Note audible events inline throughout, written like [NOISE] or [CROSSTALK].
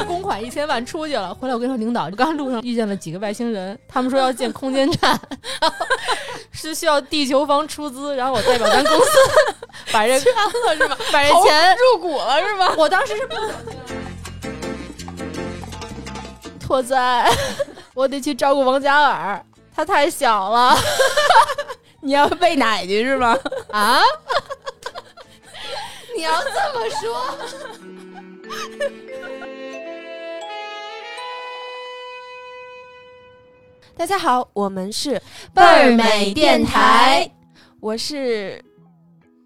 着 [LAUGHS] 公款一千万出去了。回来我跟你说，领导，我刚路上遇见了几个外星人，他们说要建空间站，[LAUGHS] 是需要地球方出资，然后我代表咱公司把这签了 [LAUGHS] 是吧？把这钱入股了是吧？我当时是不。拓哉，我得去照顾王嘉尔，他太小了。你要喂奶去是吗？啊？你要这么说？大家好，我们是倍儿美电台，我是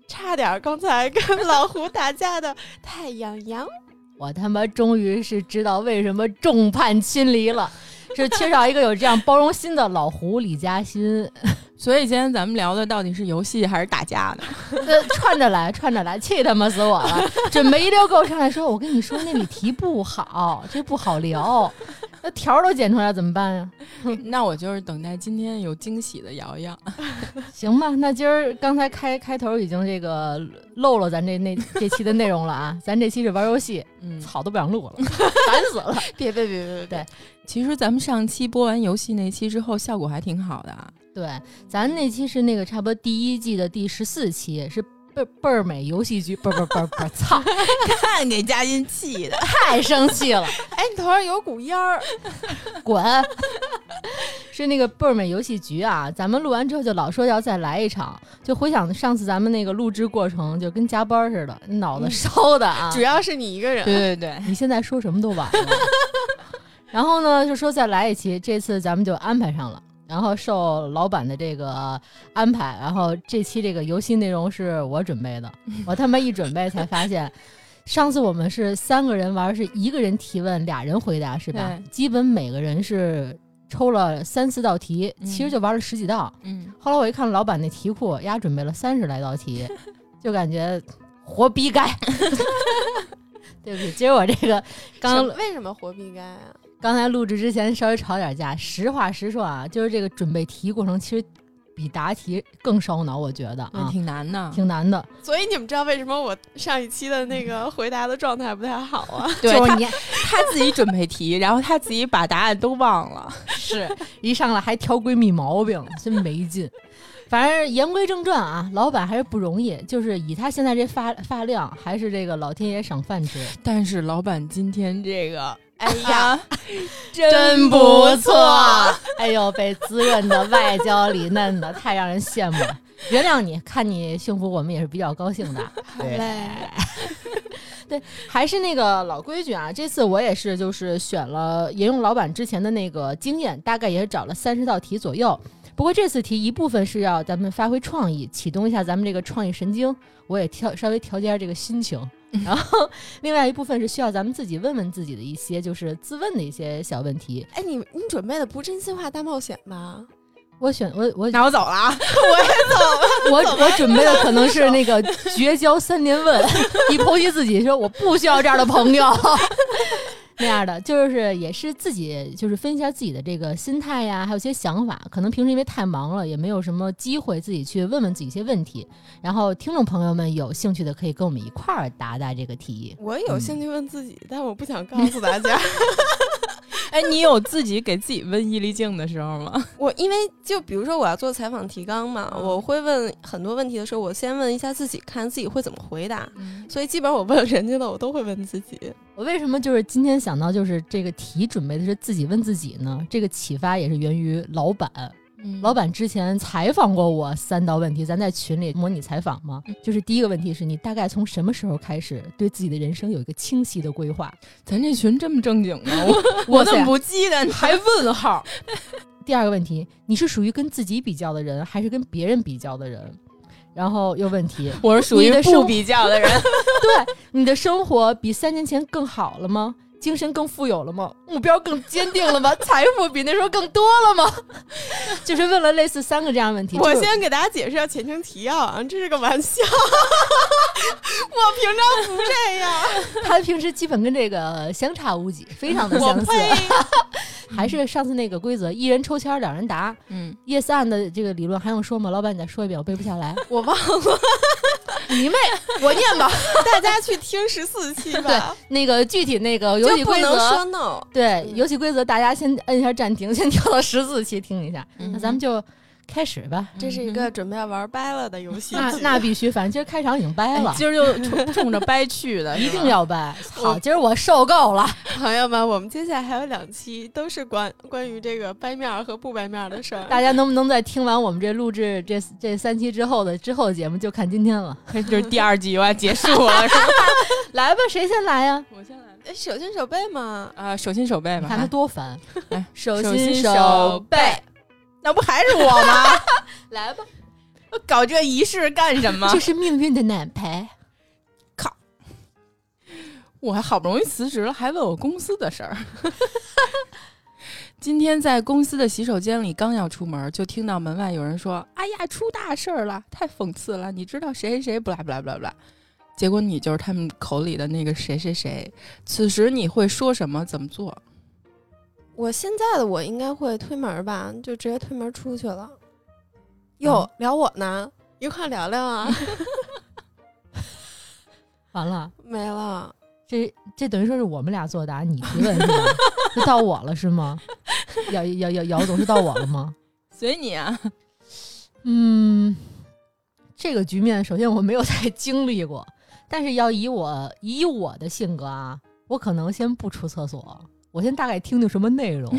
差点刚才跟老胡打架的太阳阳。我他妈终于是知道为什么众叛亲离了，[LAUGHS] 是缺少一个有这样包容心的老胡李嘉欣。[LAUGHS] 所以今天咱们聊的到底是游戏还是打架呢？[LAUGHS] 呃，串着来，串着来，气他妈死我了！准备一溜够上来说，我跟你说，那里题不好，这不好聊，那条都剪出来怎么办呀？[LAUGHS] 那我就是等待今天有惊喜的瑶瑶。[LAUGHS] 行吧，那今儿刚才开开头已经这个漏了咱这那这期的内容了啊，咱这期是玩游戏，嗯，草都不想录了，[LAUGHS] 烦死了！别别别别别，对，其实咱们上期播完游戏那期之后，效果还挺好的啊。对，咱那期是那个差不多第一季的第十四期，是倍倍儿美游戏局，不不不不，操，[LAUGHS] 看给嘉欣气的，[LAUGHS] 太生气了！哎，你头上有股烟儿，[LAUGHS] 滚！是那个倍儿美游戏局啊，咱们录完之后就老说要再来一场，就回想上次咱们那个录制过程，就跟加班似的，脑子烧的啊。主要是你一个人。对对对，你现在说什么都晚了。然后呢，就说再来一期，这次咱们就安排上了。然后受老板的这个安排，然后这期这个游戏内容是我准备的。[LAUGHS] 我他妈一准备才发现，上次我们是三个人玩，是一个人提问，俩人回答，是吧？对基本每个人是抽了三四道题，其实就玩了十几道。嗯，后来我一看老板那题库，丫准备了三十来道题，[LAUGHS] 就感觉活逼该。[LAUGHS] 对不起，今儿我这个刚为什么活逼该啊？刚才录制之前稍微吵点架，实话实说啊，就是这个准备题过程其实比答题更烧脑，我觉得啊，挺难的。挺难的。所以你们知道为什么我上一期的那个回答的状态不太好啊？[LAUGHS] 对就是你他自己准备题，然后他自己把答案都忘了。是一上来还挑闺蜜毛病，真没劲。反正言归正传啊，老板还是不容易，就是以他现在这发发量，还是这个老天爷赏饭吃，但是老板今天这个，哎呀，[LAUGHS] 真不错。哎呦，被滋润的外焦里嫩的，太让人羡慕了。[LAUGHS] 原谅你，看你幸福，我们也是比较高兴的。好嘞，对，[LAUGHS] 还是那个老规矩啊。这次我也是，就是选了沿用老板之前的那个经验，大概也是找了三十道题左右。不过这次题一部分是要咱们发挥创意，启动一下咱们这个创意神经，我也调稍微调节一下这个心情。然后另外一部分是需要咱们自己问问自己的一些就是自问的一些小问题。哎，你你准备的不真心话大冒险吗？我选我我那我走了啊。[LAUGHS] 我 [LAUGHS] 我准备的可能是那个 [LAUGHS] 绝交三年问，一剖析自己说我不需要这样的朋友，[LAUGHS] 那样的就是也是自己就是分析一下自己的这个心态呀，还有一些想法。可能平时因为太忙了，也没有什么机会自己去问问自己一些问题。然后听众朋友们有兴趣的可以跟我们一块儿答答这个题。我有兴趣问自己，但我不想告诉大家。[LAUGHS] [LAUGHS] 哎，你有自己给自己问毅力镜的时候吗？[LAUGHS] 我因为就比如说我要做采访提纲嘛，我会问很多问题的时候，我先问一下自己，看自己会怎么回答。[LAUGHS] 所以基本上我问人家的，我都会问自己。我为什么就是今天想到就是这个题准备的是自己问自己呢？这个启发也是源于老板。老板之前采访过我三道问题，咱在群里模拟采访吗。就是第一个问题是你大概从什么时候开始对自己的人生有一个清晰的规划？咱这群这么正经吗？[LAUGHS] 我我怎么不记得？还问号？[LAUGHS] 第二个问题，你是属于跟自己比较的人，还是跟别人比较的人？然后又问题，我是属于不比较的人。[LAUGHS] 对你的生活比三年前更好了吗？精神更富有了吗？目标更坚定了吗？[LAUGHS] 财富比那时候更多了吗？[LAUGHS] 就是问了类似三个这样的问题。我先给大家解释一下前情提要啊，这是个玩笑，[LAUGHS] 我平常不这样，他平时基本跟这个相差无几，非常的我相似。呸！还是上次那个规则，一人抽签，两人答。嗯，yes and 的这个理论还用说吗？老板，你再说一遍，我背不下来。我忘了，你妹，我念吧。[LAUGHS] 大家去听十四期吧。对那个具体那个游戏规能说则，no。对游戏规则，大家先摁一下暂停，先跳到十四期听一下。嗯那咱们就开始吧。这是一个准备要玩掰了的游戏那那必须，反正今儿开场已经掰了哎，今儿就 [LAUGHS] 冲冲着掰去的，一定要掰。好，今儿我受够了。朋友们，我们接下来还有两期都是关关于这个掰面儿和不掰面儿的事儿。大家能不能在听完我们这录制这这三期之后的之后的节目，就看今天了。就是第二季又要结束了，是吧？[LAUGHS] 来吧，谁先来呀？我先来。哎手心手背嘛，啊，手心手背吧，你看他多烦哎。手手心手手背，那不还是我吗？[LAUGHS] 来吧，[LAUGHS] 搞这仪式干什么这？是命运的安排。我还好不容易辞职了，还问我公司的事儿。[LAUGHS] 今天在公司的洗手间里，刚要出门，就听到门外有人说：“哎呀，出大事儿了，太讽刺了！你知道谁谁谁不啦不啦不啦不啦。”结果你就是他们口里的那个谁谁谁。此时你会说什么？怎么做？我现在的我应该会推门吧，就直接推门出去了。哟，聊我呢，一块聊聊啊。[LAUGHS] 完了，[LAUGHS] 没了，这这等于说是我们俩作答，你提问是吧？[LAUGHS] 就到我了是吗？姚姚姚姚总是到我了吗？随你啊！嗯，这个局面首先我没有太经历过，但是要以我以我的性格啊，我可能先不出厕所，我先大概听听什么内容。[LAUGHS]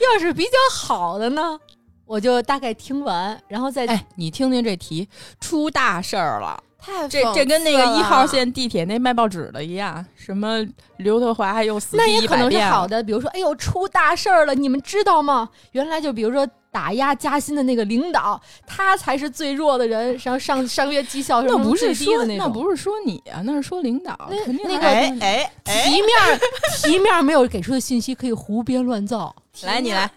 要是比较好的呢，我就大概听完，然后再哎，你听听这题，出大事儿了。太这这跟那个一号线地铁那卖报纸的一样，什么刘德华又死那第也可能是。好的，比如说，哎呦，出大事儿了，你们知道吗？原来就比如说打压加薪的那个领导，他才是最弱的人，上上上个月绩效那不最是说低的那种。不是说你啊，那是说领导，那肯定那个哎哎哎，题面儿 [LAUGHS] 题面儿没有给出的信息可以胡编乱造。来你来，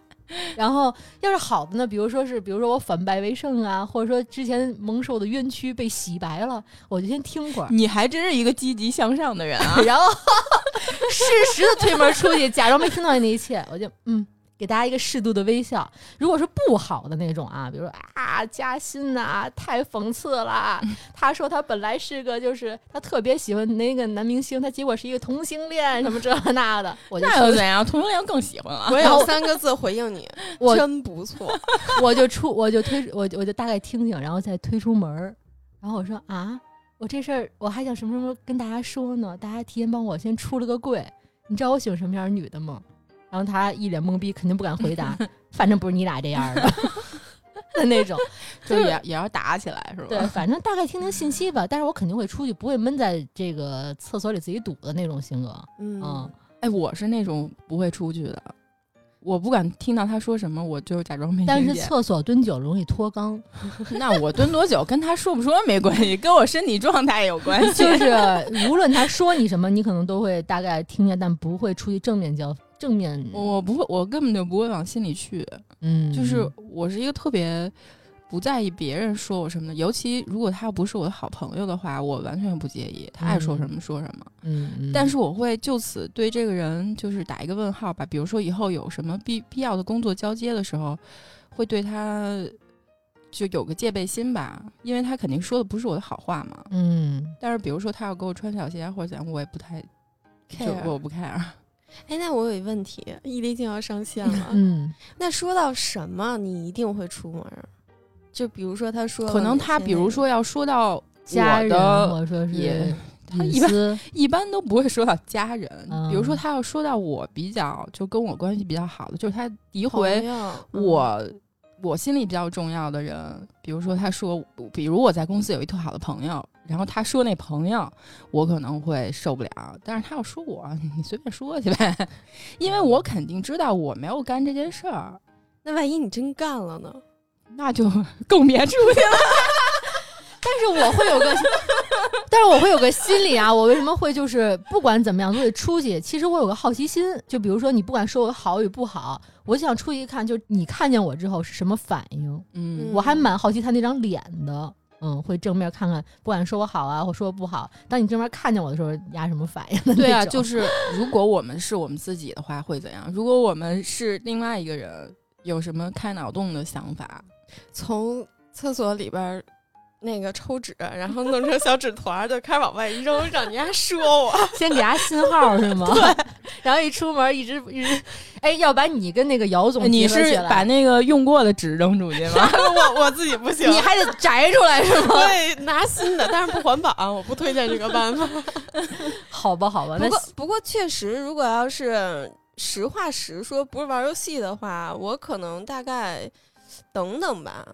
然后要是好的呢，比如说是，比如说我反败为胜啊，或者说之前蒙受的冤屈被洗白了，我就先听会儿，你还真是一个积极向上的人啊！[LAUGHS] 然后 [LAUGHS] 适时的推门出去，假装没听到你那一切，我就嗯。给大家一个适度的微笑。如果是不好的那种啊，比如说啊加薪呐、太讽刺了。他说他本来是个就是他特别喜欢那个男明星，他结果是一个同性恋，什么这那的，[LAUGHS] 我就出那又怎样？同性恋更喜欢了。我有三个字回应你，[LAUGHS] 我真不错。[LAUGHS] 我就出，我就推，我就我就大概听听，然后再推出门儿。然后我说啊，我这事儿我还想什么什么跟大家说呢，大家提前帮我先出了个柜。你知道我喜欢什么样的女的吗？然后他一脸懵逼，肯定不敢回答，反正不是你俩这样的 [LAUGHS] 的那种。就也也要打起来是吧？对，反正大概听听信息吧。但是我肯定会出去，不会闷在这个厕所里自己堵的那种性格。嗯嗯，哎，我是那种不会出去的，我不敢听到他说什么，我就假装没但听见。是厕所蹲久了容易脱肛，[LAUGHS] 那我蹲多久跟他说不说没关系，跟我身体状态有关系。就是无论他说你什么，你可能都会大概听见，但不会出去正面交正面。我不会，我根本就不会往心里去。嗯，就是我是一个特别不在意别人说我什么的，尤其如果他不是我的好朋友的话，我完全不介意，他爱说什么说什么。嗯，嗯但是我会就此对这个人就是打一个问号吧。比如说以后有什么必必要的工作交接的时候，会对他就有个戒备心吧，因为他肯定说的不是我的好话嘛。嗯，但是比如说他要给我穿小鞋啊或者怎样，我也不太就 care 我不 care。哎，那我有一问题，毅力镜要上线了。嗯，[LAUGHS] 那说到什么，你一定会出门儿？就比如说他说可能他比如说要说到家人我说是也 [LAUGHS] 他一般，[LAUGHS] 一般都不会说到家人，嗯比如说他要说到我比较就跟我关系比较好的，就是他诋毁我、我心里比较重要的人，比如说他说，比如我在公司有一特好的朋友，然后他说那朋友，我可能会受不了，但是他要说我，[LAUGHS] 你随便说去呗，因为我肯定知道我没有干这件事儿，那万一你真干了呢？那就更别出去了。[LAUGHS] 但是我会有个，但是我会有个心理啊，我为什么会就是不管怎么样都得出去？其实我有个好奇心，就比如说你不管说我好与不好，我想出去一看，就你看见我之后是什么反应？嗯我还蛮好奇他那张脸的。嗯，会正面看看，不管说我好啊，或说我不好，当你正面看见我的时候，压什么反应的？对啊，就是如果我们是我们自己的话会怎样？如果我们是另外一个人，有什么开脑洞的想法？从厕所里边儿那个抽纸，然后弄成小纸团儿，就开始往外扔，让人家说我。先给他信号是吗？[LAUGHS] 对。[LAUGHS] 然后一出门一直一直，哎，要把你跟那个姚总，你是把那个用过的纸扔出去吗？[LAUGHS] 我我自己不行，你还得摘出来是吗？对，拿新的，但是不环保，我不推荐这个办法。好吧，好吧。不过不过确实，如果要是实话实说，不是玩游戏的话，我可能大概等等吧。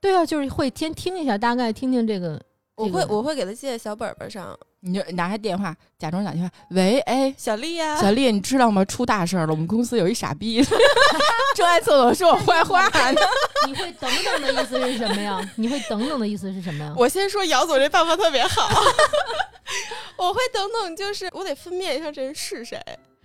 对啊，就是会先听一下，大概听听这个。我会我会给他记在小本本上。你就拿下电话，假装打电话。喂，哎，小丽呀，小丽，你知道吗？出大事了！我们公司有一傻逼，[LAUGHS] 正在厕所说我坏话呢。你会等等的意思是什么呀？你会等等的意思是什么呀？我先说姚总这办法特别好。[LAUGHS] 我会等等，就是我得分辨一下这人是谁。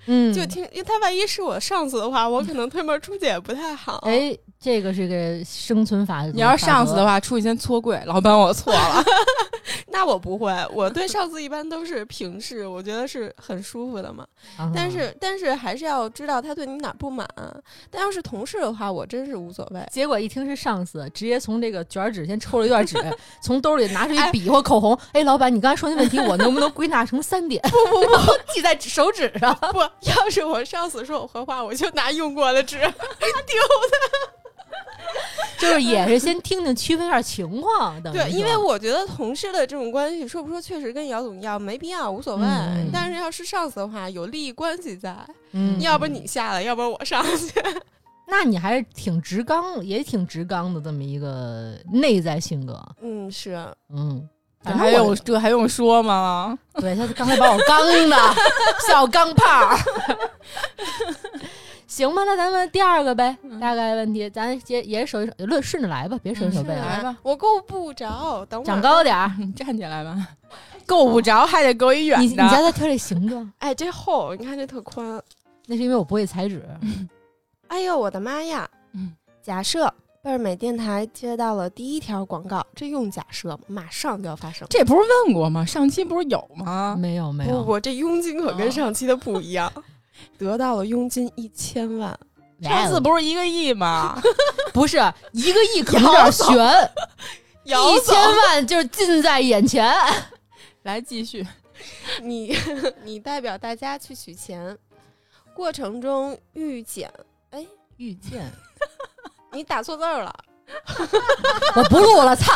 嗯，就听，因为他万一是我上司的话，我可能推门出去也不太好。哎，这个是个生存法。你要是上司的话，出去先搓柜，老板，我错了。[LAUGHS] 那我不会，我对上司一般都是平视，我觉得是很舒服的嘛。但是，但是还是要知道他对你哪不满。但要是同事的话，我真是无所谓。结果一听是上司，直接从这个卷纸先抽了一段纸，[LAUGHS] 从兜里拿出一笔或口红。哎，老板，你刚才说那问题，我能不能归纳成三点？不 [LAUGHS] 不不，记在手指上。不。要是我上司说我坏话，我就拿用过的纸丢他。[LAUGHS] 就是也是先听听区分一下情况。对，因为我觉得同事的这种关系，说不说确实跟姚总要没必要，无所谓。但是要是上司的话，有利益关系在，嗯，要不你下来，要不我上去。[LAUGHS] 那你还是挺直刚，也挺直刚的这么一个内在性格。嗯，是，嗯。还用这还用说吗？对他刚才把我刚的小钢炮，[LAUGHS] 行吧？那咱们第二个呗，大概问题，咱也也手一手，论顺着来吧，别手一手背来吧。我够不着，等会长高点儿，你站起来吧。[LAUGHS] 够不着还得够一远的。你你家在挑这形状？哎，这厚，你看这特宽。那是因为我不会裁纸。[LAUGHS] 哎呦，我的妈呀！嗯，假设。贝尔美电台接到了第一条广告，这用假设马上就要发生。这不是问过吗？上期不是有吗？没有没有。不不，这佣金可跟上期的不一样。得到了佣金一千万，上次不是一个亿吗？[LAUGHS] 不是一个亿，可能有点悬。一千万就是近在眼前。[LAUGHS] 来继续，你 [LAUGHS] 你代表大家去取钱，过程中遇见哎遇见。你打错字儿了，我不录了，操！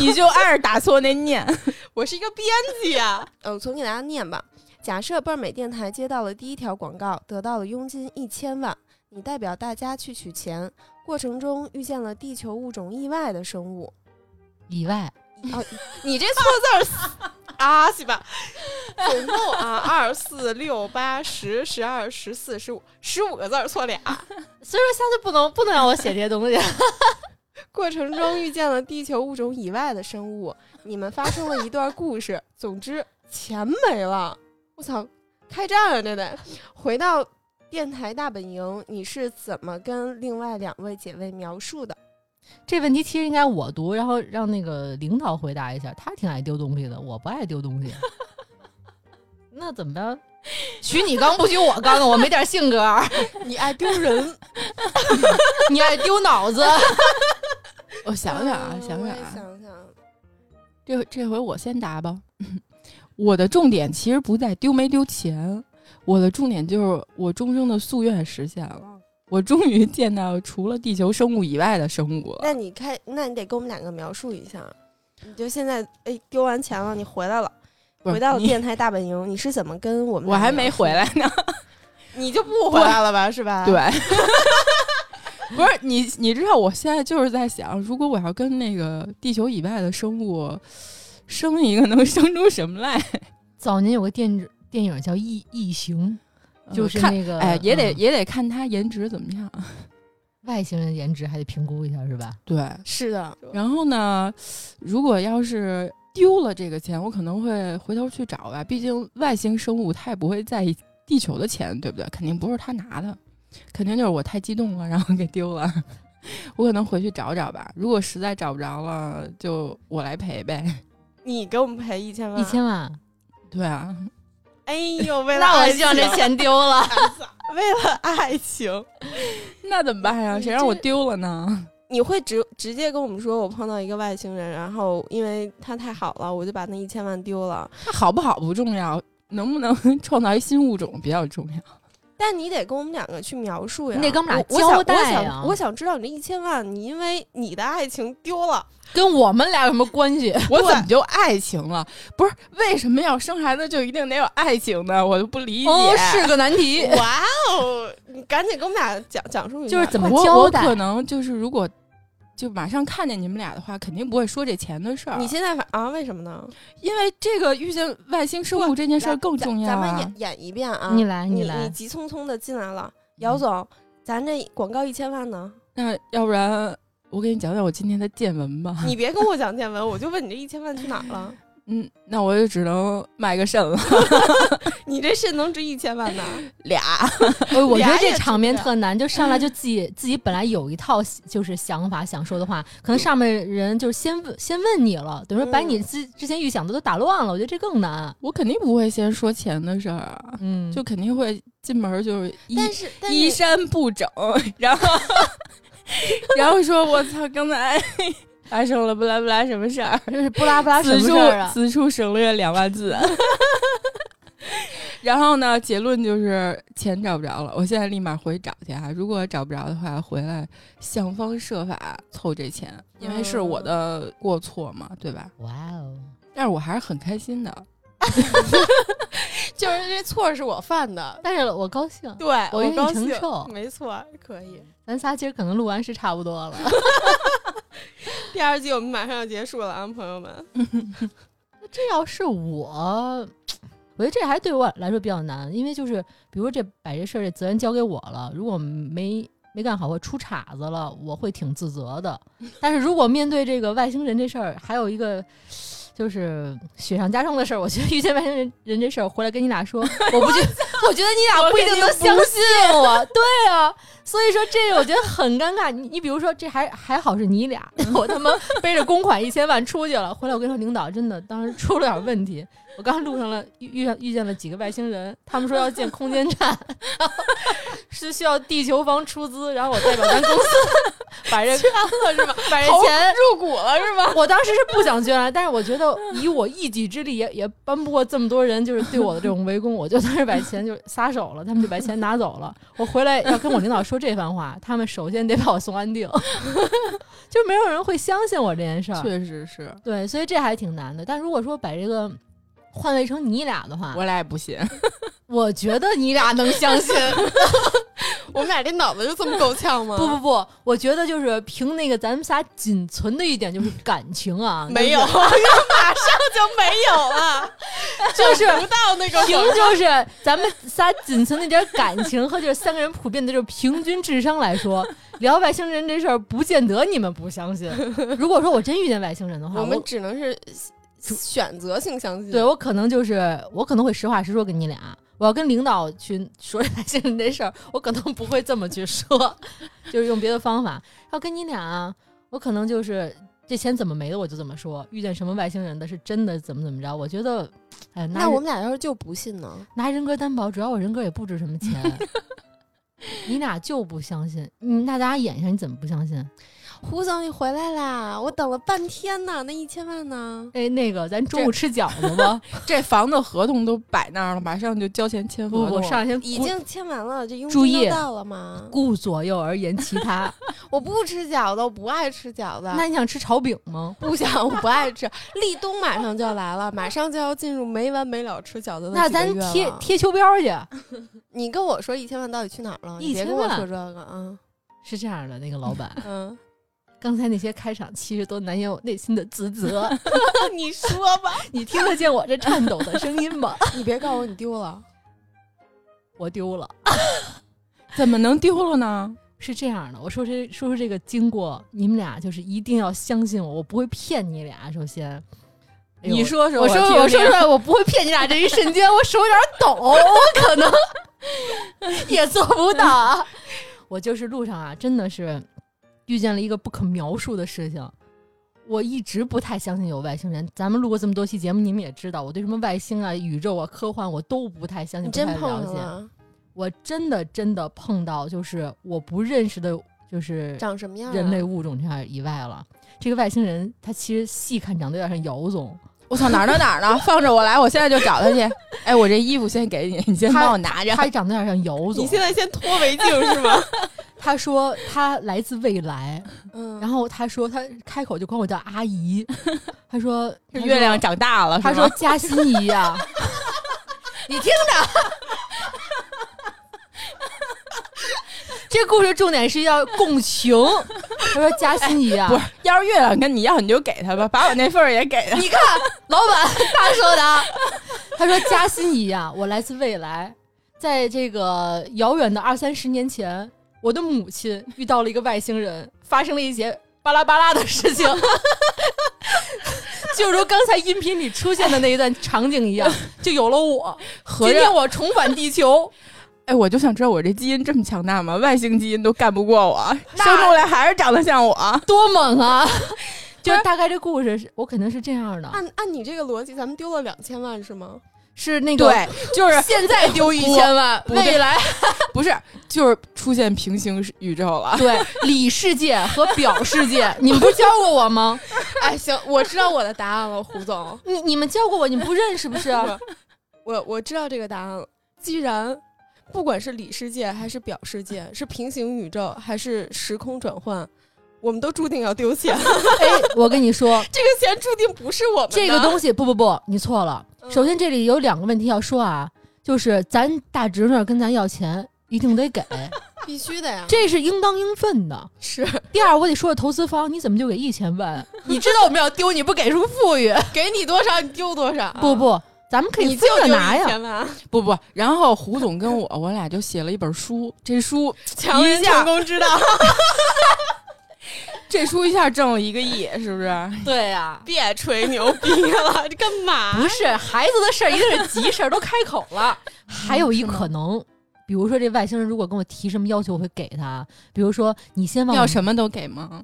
你就按着打错那念，[LAUGHS] 我是一个编辑呀。呃，[LAUGHS] 我重新给大家念吧。假设倍儿美电台接到了第一条广告，得到了佣金一千万，你代表大家去取钱，过程中遇见了地球物种意外的生物，以外。哦，[LAUGHS] 你这错字儿啊，是吧？总共啊，二四六八十十二十四十五十五个字儿错俩，所以说下次不能不能让我写这些东西。[LAUGHS] 过程中遇见了地球物种以外的生物，你们发生了一段故事。总之，钱没了，我操，开战啊！这得回到电台大本营，你是怎么跟另外两位姐妹描述的？这问题其实应该我读，然后让那个领导回答一下。他挺爱丢东西的，我不爱丢东西。[LAUGHS] 那怎么着？许你刚不许我刚，我没点性格。[LAUGHS] 你爱丢人，你爱丢脑子。我想想啊，想想啊，想想。这这回我先答吧。[LAUGHS] 我的重点其实不在丢没丢钱，我的重点就是我终生的夙愿实现了。我终于见到除了地球生物以外的生物了。那你开，那你得给我们两个描述一下。你就现在，哎，丢完钱了，你回来了，回到了电台大本营，你是怎么跟我们？我还没回来呢，[LAUGHS] 你就不回来了吧？是吧？对，[LAUGHS] [LAUGHS] 不是你，你知道我现在就是在想，如果我要跟那个地球以外的生物生一个，能生出什么来？[LAUGHS] 早年有个电影电影叫《异异形》。就是那个，哎，也得也得看他颜值怎么样，[LAUGHS] 外星人颜值还得评估一下，是吧？对，是的。然后呢，如果要是丢了这个钱，我可能会回头去找吧。毕竟外星生物他也不会在意地球的钱，对不对？肯定不是他拿的，肯定就是我太激动了，然后给丢了。[LAUGHS] 我可能回去找找吧。如果实在找不着了，就我来赔呗。你给我们赔一千万？一千万？对啊。哎呦，为 [LAUGHS] 了那我希望这钱丢了。[LAUGHS] 为了爱情，那怎么办呀？谁让我丢了呢？你会直直接跟我们说，我碰到一个外星人，然后因为他太好了，我就把那一千万丢了。他好不好不重要，能不能创造一新物种比较重要。但你得跟我们两个去描述呀，你得跟我们俩交代我呀想我想知道你这一千万，你因为你的爱情丢了，跟我们俩有什么关系？我怎么就爱情了？不是为什么要生孩子就一定得有爱情呢？我就不理解。哦，是个难题。哇哦！你赶紧跟我们俩讲讲述一下，就是怎么交代我可能就是如果就马上看见你们俩的话，肯定不会说这钱的事儿。你现在反啊？为什么呢？因为这个遇见外星生物这件事儿更重要咱们啊。演演一遍啊！你来你来你来急匆匆的进来了，姚总，咱这广告一千万呢？那要不然我给你讲讲我今天的见闻吧。你别跟我讲见闻，我就问你这一千万去哪儿了？嗯，那我就只能卖个肾了 [LAUGHS] [LAUGHS] 你这肾能值一千万呢？俩。呃我觉得这场面特难，就上来就 [LAUGHS] 自己自己本来有一套就是想法想说的话，可能上面人就是先问先问你了，等于说把你嗯之之前预想的都打乱了，我觉得这更难。我肯定不会先说钱的事儿啊，嗯，就肯定会进门就是衣但是，衣衫不整，然后然后说我操，刚才发生了不拉不拉什么事儿，就是不拉不拉什么事儿啊？此处省略两万字。[LAUGHS] 然后呢，结论就是钱找不着了。我现在立马回去找去啊！如果找不着的话，回来想方设法凑这钱，因为是我的过错嘛，对吧？哇哦，但是我还是很开心的。[LAUGHS] 就是这错是我犯的，[LAUGHS] 但是我高兴，对我愿意高兴，承受没错，可以。咱仨今儿可能录完是差不多了。[LAUGHS] 第二季我们马上要结束了啊，朋友们。[LAUGHS] 这要是我，我觉得这还对我来说比较难，因为就是比如说这把这事儿这责任交给我了，如果没没干好或出岔子了，我会挺自责的。但是如果面对这个外星人这事儿，还有一个。就是雪上加霜的事儿，我觉得遇见外星人人这事儿，回来跟你俩说，我不觉，我觉得你俩不一定能相信我。对啊，所以说这个我觉得很尴尬。你你比如说，这还还好是你俩，我他妈背着公款一千万出去了，回来我跟你说，领导真的当时出了点问题。我刚路上了遇遇上遇见了几个外星人，他们说要建空间站，然后是需要地球方出资，然后我代表咱公司把这捐了是吧？把这钱入股了是吧？我当时是不想捐了，但是我觉得以我一己之力也也搬不过这么多人，就是对我的这种围攻，我就当时把钱就撒手了，他们就把钱拿走了。我回来要跟我领导说这番话，他们首先得把我送安定，[LAUGHS] 就没有人会相信我这件事儿。确实是对，所以这还挺难的。但如果说把这个换位成你俩的话，我俩也不信。[LAUGHS] 我觉得你俩能相信。[LAUGHS] 我们俩这脑子就这么够呛吗？不不不，我觉得就是凭那个咱们仨仅存的一点就是感情啊，[LAUGHS] 没有，就是马上就没有了，就是不到那个凭就是咱们仨仅存那点感情和就是三个人普遍的就是平均智商来说，聊外星人这事儿不见得你们不相信。如果说我真遇见外星人的话，我我们只能是选择性相信。对我可能就是我可能会实话实说跟你俩。我要跟领导去说外星人这事儿，我可能不会这么去说，[LAUGHS] 就是用别的方法。要跟你俩，我可能就是这钱怎么没的我就怎么说。遇见什么外星人的是真的怎么怎么着？我觉得，哎，那我们俩要是就不信呢？[LAUGHS] 拿人格担保，主要我人格也不值什么钱。[LAUGHS] 你俩就不相信，嗯，那大家演一下，你怎么不相信？胡总，你回来啦！我等了半天呢，那一千万呢？哎，那个，咱中午吃饺子吧。[LAUGHS] 这房子合同都摆那儿了，马上就交钱签合同。不不，上先已经签完了，这佣注意金都到了吗？顾左右而言其他。[LAUGHS] 我不吃饺子，我不爱吃饺子。[LAUGHS] 那你想吃炒饼吗？不想，我不爱吃。立冬马上就要来了，马上就要进入没完没了吃饺子的那咱贴贴秋膘去。你跟我说一千万到底去哪儿了？你别一千万跟我说这个啊。是这样的，那个老板，嗯，刚才那些开场其实都难掩我内心的自责。[LAUGHS] 你说吧，[LAUGHS] 你听得见我这颤抖的声音吗？[LAUGHS] 你别告诉我你丢了。我丢了。怎么能丢了呢？是这样的，我说这说说这个经过，你们俩就是一定要相信我，我不会骗你俩。首先，哎你说说，我说我说出来，我不会骗你俩。这一瞬间，我手有点抖，我可能也做不到啊。我就是路上啊，真的是遇见了一个不可描述的事情。我一直不太相信有外星人。咱们录过这么多期节目，你们也知道，我对什么外星啊、宇宙啊、科幻我都不太相信，不你真太了解。碰上了？我真的真的碰到，就是我不认识的就是长什么样、啊？人类物种这样以外了。这个外星人他其实细看长得有点像姚总，我操，哪儿呢哪儿呢？放着我来，我现在就找他去。哎，我这衣服先给你，你先帮我拿着。他长得有点像姚总。你现在先脱围巾是吗？[LAUGHS] 他说他来自未来，嗯，然后他说他开口就管我叫阿姨。[LAUGHS] 他说月亮长大了，他说加心仪呀，[LAUGHS] 你听着。[LAUGHS] 这故事重点是要共情。他说：“加心仪啊，不是，要是月亮跟你要，你就给他吧，把我那份儿也给他。你看，老板他说的。他说：加心仪啊，我来自未来，在这个遥远的二三十年前，我的母亲遇到了一个外星人，发生了一些巴拉巴拉的事情，[LAUGHS] 就如刚才音频里出现的那一段场景一样，就有了我。今天我重返地球。”哎，我就想知道我这基因这么强大吗？外星基因都干不过我，生出来还是长得像我，多猛啊！就大概这故事，是我肯定是这样的。按按你这个逻辑，咱们丢了两千万是吗？是那个对，就是现在丢一千万，未来 [LAUGHS] 不是就是出现平行宇宙了。对，里世界和表世界，[LAUGHS] 你们不教过我吗？哎，行，我知道我的答案了，胡总。你你们教过我，你们不认是不是？我我知道这个答案了。既然不管是里世界还是表世界，是平行宇宙还是时空转换，我们都注定要丢钱。[LAUGHS] 哎，我跟你说，[LAUGHS] 这个钱注定不是我们这个东西。不不不，你错了。嗯首先，这里有两个问题要说啊，就是咱大侄女跟咱要钱，一定得给，[LAUGHS] 必须的呀。这是应当应分的。是。第二，我得说说投资方，你怎么就给一千万？你知道我们要丢，你不给出富裕，给你多少你丢多少。不不。咱们可以分着拿呀！不不，然后胡总跟我，我俩就写了一本书，这书强人成功之道，这书一下挣了一个亿，是不是？对呀，别吹牛逼了，这 [LAUGHS] 干嘛？不是孩子的事儿，一定是急事儿，都开口了。[LAUGHS] 还有一可能，比如说这外星人如果跟我提什么要求，我会给他。比如说，你先往要什么都给吗？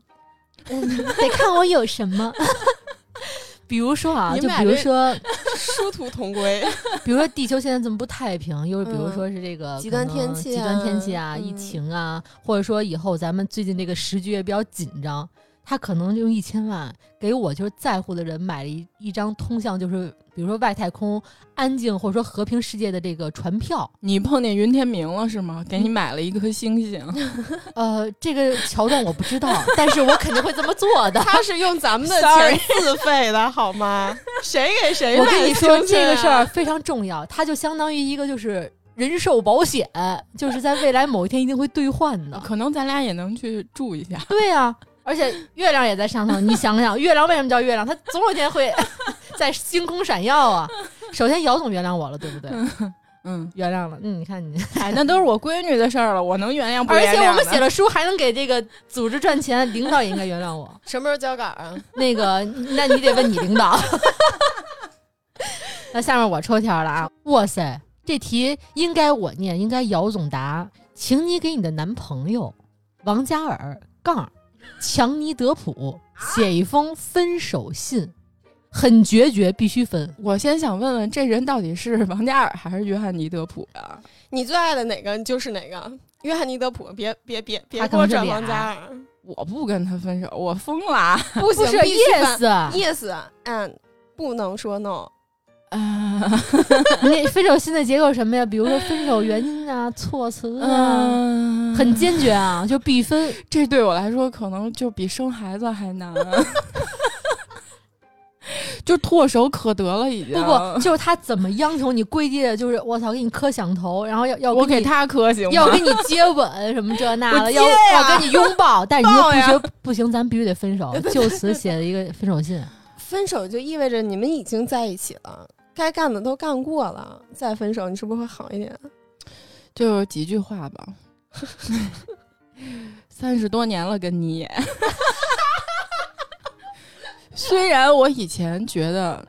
嗯，得看我有什么。[LAUGHS] 比如说啊，就比如说殊途同归。[LAUGHS] 比如说地球现在这么不太平，又比如说是这个极端天气、极端天气啊、疫情啊，或者说以后咱们最近这个时局也比较紧张，他可能用一千万给我就是在乎的人买了一一张通向就是比如说外太空安静或者说和平世界的这个船票。你碰见云天明了是吗？给你买了一颗星星。[LAUGHS] 呃，这个桥段我不知道，但是我肯定会这么做的。他是用咱们的钱自费的好吗？谁给谁？我跟你说这个事儿非常重要，它就相当于一个就是人寿保险，就是在未来某一天一定会兑换的。可能咱俩也能去住一下。对呀、啊，而且月亮也在上头，你想想，月亮为什么叫月亮？它总有一天会 [LAUGHS] 在星空闪耀啊。首先，姚总原谅我了，对不对？嗯，原谅了。嗯，你看你，哎，那都是我闺女的事儿了，我能原谅不而原谅？且我们写了书，还能给这个组织赚钱，领导也应该原谅我。什么时候交稿啊？[LAUGHS] 那个，那你得问你领导。[LAUGHS] 那下面我抽条了啊！哇塞，这题应该我念，应该姚总答。请你给你的男朋友王嘉尔杠强尼德普写一封分手信，很决绝，必须分。我先想问问，这人到底是王嘉尔还是约翰尼德普呀、你最爱的哪个就是哪个。约翰尼德普，别别别别他给我转王嘉尔，我不跟他分手，我疯了。不行不是必须 yes，yes，嗯，不能说 no。啊，你分手信的结构什么呀？比如说分手原因啊、措辞啊，嗯，很坚决啊，就必分。[LAUGHS] 这对我来说可能就比生孩子还难，[LAUGHS] 就唾手可得了，已经。不不，就是他怎么央求你跪地的，就是我操，给你磕响头，然后要要我给他磕行吗？要跟你接吻什么这那的，[LAUGHS] 我要要跟你拥抱，但是你又不行不行，咱必须得分手，就此写了一个分手信。分手就意味着你们已经在一起了，该干的都干过了，再分手，你是不是会好一点？就几句话吧。[LAUGHS] 三十多年了，跟你也。[LAUGHS] 虽然我以前觉得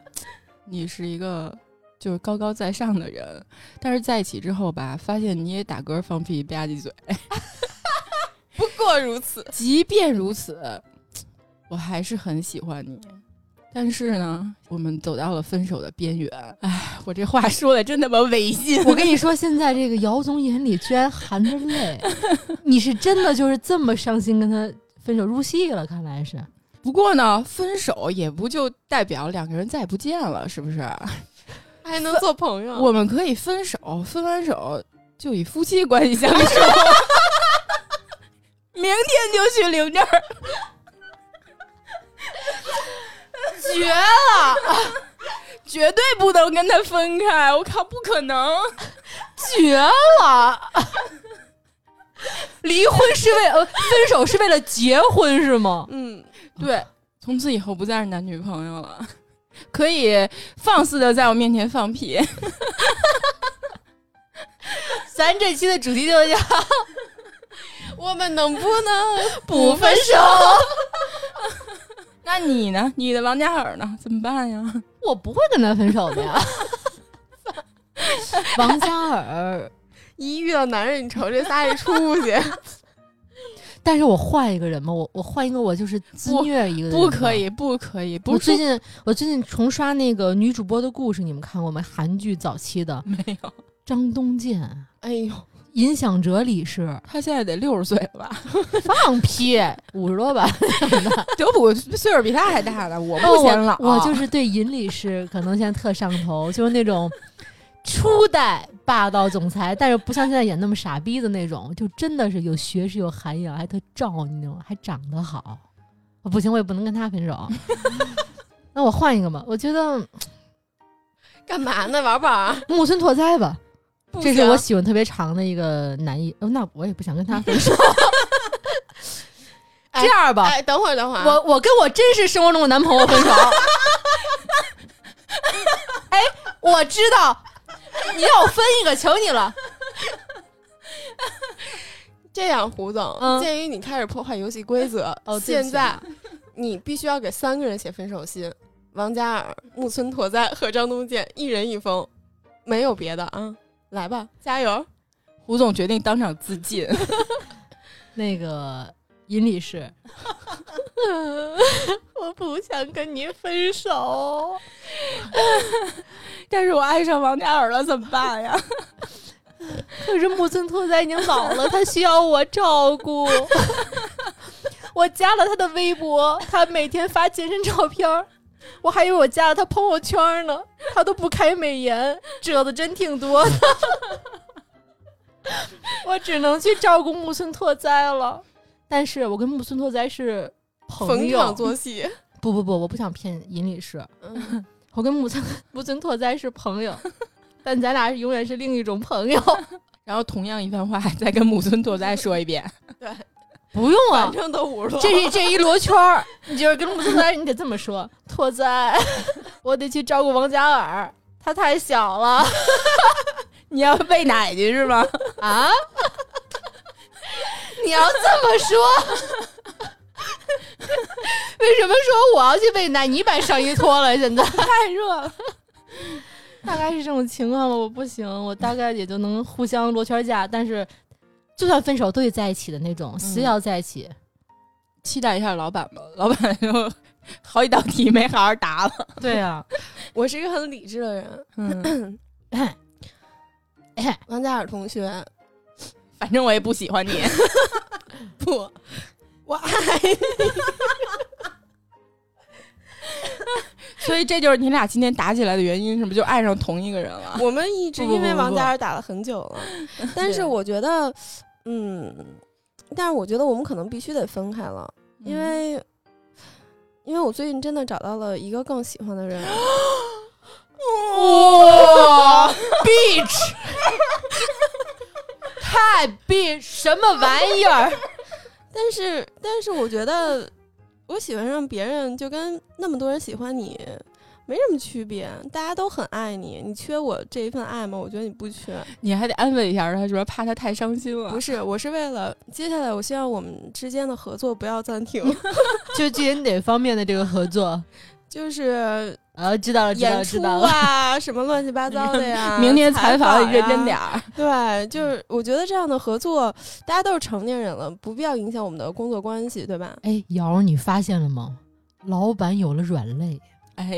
你是一个就是高高在上的人，但是在一起之后吧，发现你也打嗝、放屁、吧唧嘴。[LAUGHS] 不过如此。即便如此，我还是很喜欢你。但是呢，我们走到了分手的边缘。哎，我这话说的真他妈违心。我跟你说，现在这个姚总眼里居然含着泪，[LAUGHS] 你是真的就是这么伤心跟他分手入戏了？看来是。不过呢，分手也不就代表两个人再也不见了，是不是？还能做朋友？我们可以分手，分完手就以夫妻关系相处。[LAUGHS] 明天就去领证，绝了，[LAUGHS] 绝对不能跟他分开！我靠，不可能，绝了！[LAUGHS] 离婚是为呃，分手是为了结婚是吗？嗯，对，从此以后不再是男女朋友了，可以放肆的在我面前放屁。[LAUGHS] 咱这期的主题就叫。我们能不能不分手？那你呢？你的王嘉尔呢？怎么办呀？我不会跟他分手的呀。[LAUGHS] 王嘉尔 [LAUGHS] 一遇到男人，你瞅这仨一出去。[LAUGHS] 但是我换一个人嘛，我我换一个，我就是自虐一个人。不可以，不可以。不我最近我最近重刷那个女主播的故事，你们看过吗？韩剧早期的没有？张东健，哎呦。影响哲理事，他现在得六十岁了吧？[LAUGHS] 放屁，五十多吧？[LAUGHS] 德普岁数比他还大呢，我不显老。我就是对尹理事可能现在特上头，就是那种初代霸道总裁，但是不像现在演那么傻逼的那种，就真的是有学识、有涵养，还特照你那种，还长得好。不行，我也不能跟他分手。[LAUGHS] 那我换一个吧，我觉得干嘛呢？玩玩木村拓哉吧。这是我喜欢特别长的一个男艺，哦，那我也不想跟他分手。[LAUGHS] 这样吧，哎，等会儿，等会儿，我我跟我真实生活中的男朋友分手。[LAUGHS] 哎，我知道，你要分一个，求你了。这样，胡总，鉴于你开始破坏游戏规则，哦，现在你必须要给三个人写分手信：王嘉尔、木村拓哉和张东健，一人一封，没有别的啊。来吧，加油！胡总决定当场自尽。[LAUGHS] 那个尹女士，[LAUGHS] 我不想跟你分手，[LAUGHS] 但是我爱上王嘉尔了，怎么办呀？可是木村拓哉已经老了，他需要我照顾。我加了他的微博，他每天发健身照片我还以为我加了他朋友圈呢，他都不开美颜，褶子真挺多的。[LAUGHS] 我只能去照顾木村拓哉了。但是我跟木村拓哉是朋友，逢场作戏。不不不，我不想骗尹理事。我跟木村木村拓哉是朋友，但咱俩永远是另一种朋友。然后同样一番话，再跟木村拓哉说一遍。对。不用啊，反正都五十多。这一这一罗圈儿，[LAUGHS] 你就是跟木村你得这么说。[LAUGHS] 拓哉，[LAUGHS] 我得去照顾王嘉尔，他太小了。你要喂奶去是吗？啊？你要这么说？为什么说我要去喂奶？你把上衣脱了，现在太热了。大概是这种情况吧。我不行，我大概也就能互相罗圈架，但是。就算分手都得在一起的那种，死要在一起。期待一下老板吧，老板就好几道题没好好答了。[LAUGHS] 对啊，[LAUGHS] 我是一个很理智的人。[COUGHS] 王嘉尔同学，反正我也不喜欢你。[LAUGHS] 不，我爱你。所以这就是你俩今天打起来的原因，是不是就爱上同一个人了？我们一直因为王嘉尔打了很久了，但是我觉得。嗯，但是我觉得我们可能必须得分开了，因为，因为我最近真的找到了一个更喜欢的人。哇，[LAUGHS] bitch，[LAUGHS] 太 bitch，什么玩意儿？[LAUGHS] 但是，但是我觉得我喜欢上别人，就跟那么多人喜欢你。没什么区别，大家都很爱你。你缺我这一份爱吗？我觉得你不缺。你还得安慰一下他，说怕他太伤心了。不是，我是为了接下来，我希望我们之间的合作不要暂停。[LAUGHS] 就进行哪方面的这个合作？[LAUGHS] 就是啊，知道了，知道了，知道了啊，什么乱七八糟的呀。[LAUGHS] 明天采访认真点儿。对，就是我觉得这样的合作，大家都是成年人了，不必要影响我们的工作关系，对吧？哎，瑶，你发现了吗？老板有了软肋。哎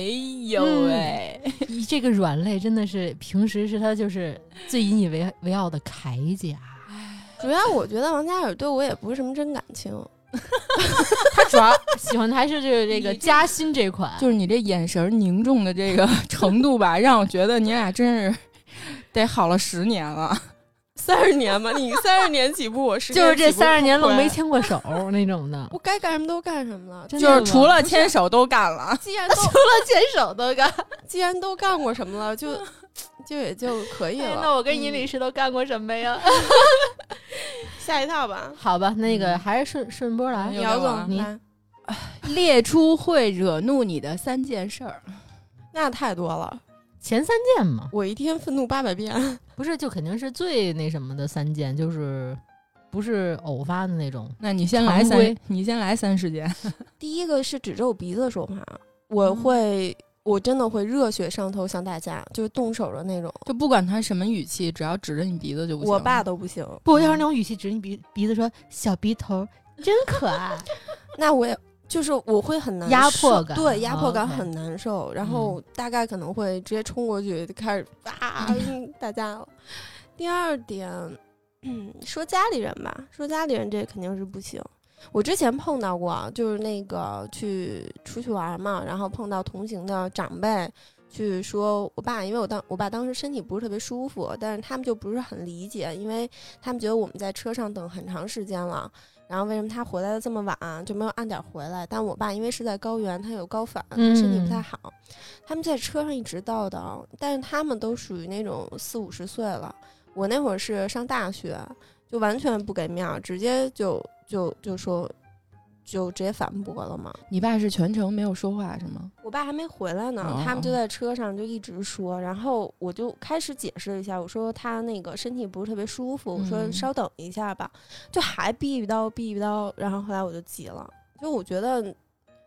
呦喂，[LAUGHS] 这个软肋真的是平时是他就是最引以为为傲的铠甲。主要我觉得王嘉尔对我也不是什么真感情，[LAUGHS] 他主要 [LAUGHS] 喜欢的还是就是这个嘉欣这款，就是你这眼神凝重的这个程度吧，让我觉得你俩真是得好了十年了。三十年吧，你 [LAUGHS] 三十年起步，我是就是这三十年都没牵过手那种的。我该干什么都干什么了，就是除了牵手都干了。[LAUGHS] 既然 [LAUGHS] 除了牵手都干，既然都干过什么了，就就也就可以了。那我跟尹律师都干过什么呀？下一套吧。好吧，那个还是顺顺波来。姚总，你列出会惹怒你的三件事儿，那太多了。前三件嘛，我一天愤怒八百遍，[LAUGHS] 不是，就肯定是最那什么的三件，就是不是偶发的那种。那你先来三，你先来三十件。[LAUGHS] 第一个是指着我鼻子说话，我会，我真的会热血上头，向大家就是动手的那种，就不管他什么语气，只要指着你鼻子就不行。我爸都不行，不要是那种语气，指你鼻鼻子说小鼻头真可爱，[LAUGHS] 那我也。就是我会很难压迫感，对压迫感很难受，然后大概可能会直接冲过去就开始啊打架了。第二点，说家里人吧，说家里人这肯定是不行。我之前碰到过，就是那个去出去玩嘛，然后碰到同行的长辈去说我爸，因为我当我爸当时身体不是特别舒服，但是他们就不是很理解，因为他们觉得我们在车上等很长时间了。然后为什么他回来的这么晚就没有按点回来？但我爸因为是在高原，他有高反，身体不太好。他们在车上一直叨叨，但是他们都属于那种四五十岁了。我那会儿是上大学，就完全不给面儿，直接就就就说。就直接反驳了嘛？你爸是全程没有说话是吗？我爸还没回来呢，他们就在车上就一直说，然后我就开始解释一下，我说他那个身体不是特别舒服，我说稍等一下吧，就还逼逼叨逼逼叨，然后后来我就急了，就我觉得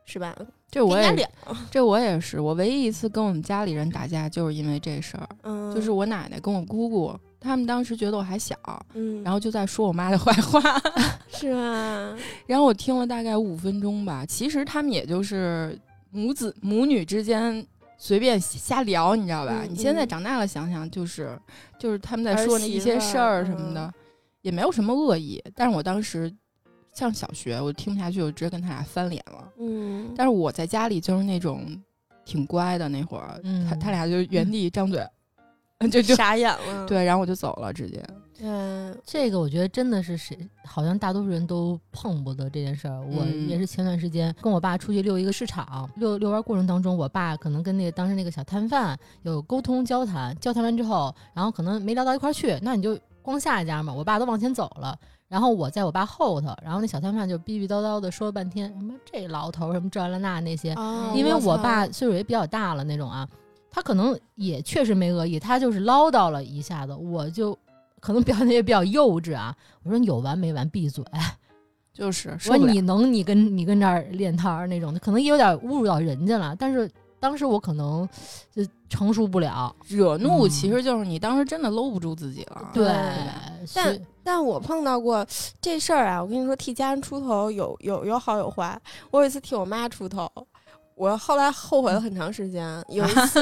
是吧？这我也这我也是，我唯一一次跟我们家里人打架就是因为这事儿，就是我奶奶跟我姑姑。他们当时觉得我还小，嗯，然后就在说我妈的坏话，[LAUGHS] 是吗？然后我听了大概五分钟吧。其实他们也就是母子母女之间随便瞎聊，你知道吧？你现在长大了想想，就是就是他们在说那一些事儿什么的，也没有什么恶意。但是我当时上小学，我听不下去，我直接跟他俩翻脸了。嗯，但是我在家里就是那种挺乖的那会儿，他他俩就原地张嘴。[LAUGHS] 就就傻眼了，对，然后我就走了，直接。嗯，这个我觉得真的是谁，好像大多数人都碰不得这件事儿。我也是前段时间跟我爸出去溜一个市场，溜溜弯过程当中，我爸可能跟那个当时那个小摊贩有沟通交谈，交谈完之后，然后可能没聊到一块儿去，那你就光下一家嘛。我爸都往前走了，然后我在我爸后头，然后那小摊贩就逼逼叨叨的说了半天，什么这老头什么这了那那些，因为我爸岁数也比较大了那种啊。他可能也确实没恶意，他就是唠叨了一下子，我就可能表现也比较幼稚啊。我说你有完没完，闭嘴！[LAUGHS] 就是说你能你跟你跟这儿练摊儿那种的，可能也有点侮辱到人家了。但是当时我可能就成熟不了，惹怒其实就是你当时真的搂不住自己了。对，但但我碰到过这事儿啊，我跟你说，替家人出头有有有好有坏。我有一次替我妈出头。我后来后悔了很长时间。[LAUGHS] 有一次，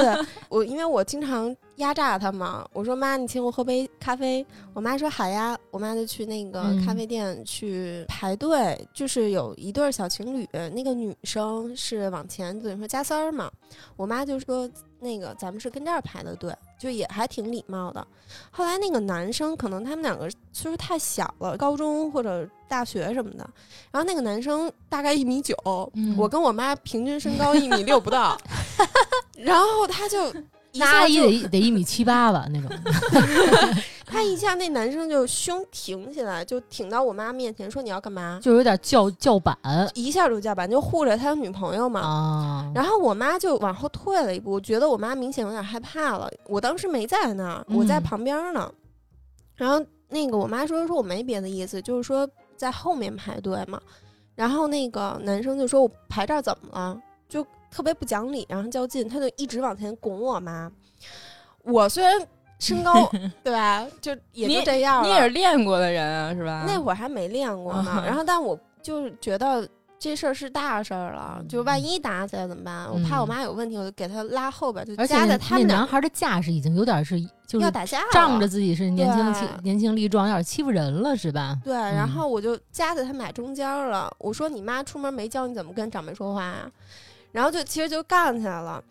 我因为我经常压榨他嘛，我说妈，你请我喝杯咖啡。我妈说好呀。我妈就去那个咖啡店去排队，就是有一对小情侣，那个女生是往前等于说加塞儿嘛。我妈就说那个咱们是跟这儿排的队。就也还挺礼貌的。后来那个男生可能他们两个岁数太小了，高中或者大学什么的。然后那个男生大概一米九，我跟我妈平均身高一米六不到。[LAUGHS] 然后他就。那阿姨得得一米七八吧，那种。[LAUGHS] 他一下那男生就胸挺起来，就挺到我妈面前，说你要干嘛？就有点叫叫板，一下就叫板，就护着他的女朋友嘛。啊。然后我妈就往后退了一步，我觉得我妈明显有点害怕了。我当时没在那儿，我在旁边呢。然后那个我妈说说我没别的意思，就是说在后面排队嘛。然后那个男生就说我排这儿怎么了？就。特别不讲理，然后较劲，他就一直往前拱我妈。我虽然身高 [LAUGHS] 对吧，就也就这样。你也是练过的人啊，是吧？那会儿还没练过呢。[LAUGHS] 然后，但我就是觉得，这事儿是大事儿了，就万一打起来怎么办？我怕我妈有问题，我就给她拉后边，就夹在他们那男孩的架势已经有点是就是要打架了，仗着自己是年轻气年轻力壮，有点欺负人了是吧？对，然嗯后我就夹在他们俩中间了。我说：“你妈出门没教你怎么跟长辈说话呀、然后就其实就干起来了。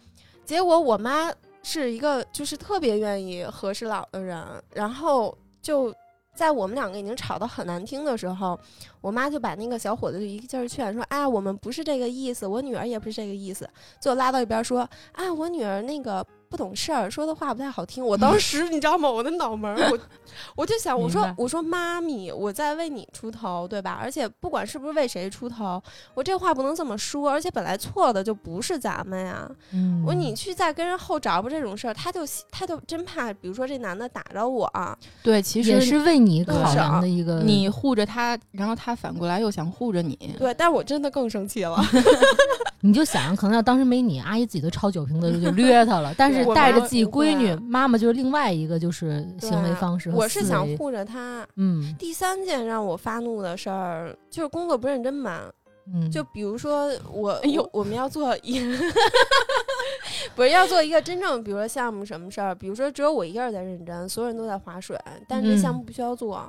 结果我妈是一个就是特别愿意和事佬的人，然后就在我们两个已经吵得很难听的时候，我妈就把那个小伙子就一个劲儿劝说：“啊，我们不是这个意思，我女儿也不是这个意思。”就拉到一边说：“啊，我女儿那个。”不懂事儿，说的话不太好听。我 [LAUGHS] 当时你知道吗？我的脑门儿，我 [LAUGHS] 我就想，我说我说妈咪，我在为你出头，对吧？而且不管是不是为谁出头，我这话不能这么说。而且本来错的就不是咱们呀。嗯，我说你去再跟人后找不这种事儿，他就他就真怕，比如说这男的打着我啊，对，其实也是为你考是量的一个，你护着他，然后他反过来又想护着你。对，但是我真的更生气了。[LAUGHS] 你就想，可能要当时没你，阿姨自己都抄酒瓶子就掠他了。但是带着自己闺女，妈妈就是另外一个就是行为方式和我是想护着她。嗯第三件让我发怒的事儿就是工作不认真吧。嗯，就比如说我，哎呦我我们要做一，[LAUGHS] 不是要做一个真正，比如说项目什么事儿，比如说只有我一个人在认真，所有人都在划水，但是这项目不需要做，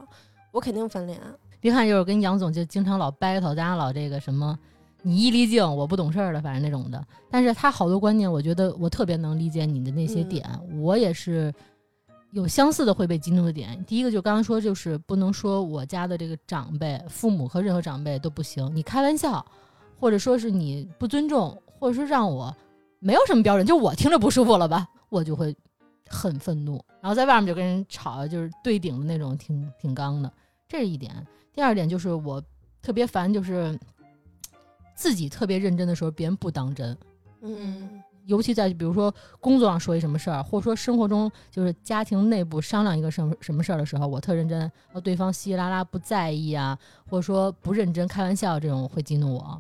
我肯定翻脸。别看就是跟杨总就经常老 battle，咱俩老这个什么。你一离境，我不懂事儿了，反正那种的。但是他好多观念，我觉得我特别能理解你的那些嗯点，我也是有相似的会被激怒的点。第一个就刚刚说，就是不能说我家的这个长辈、父母和任何长辈都不行，你开玩笑，或者说是你不尊重，或者说让我没有什么标准，就我听着不舒服了吧，我就会很愤怒，然后在外面就跟人吵，就是对顶的那种，挺挺刚的，这是一点。第二点就是我特别烦，就是自己特别认真的时候，别人不当真。嗯尤其在比如说工作上说一什么事儿，或者说生活中就是家庭内部商量一个什么什么事儿的时候，我特认真，然后对方稀稀拉拉不在意啊，或者说不认真开玩笑，这种会激怒我。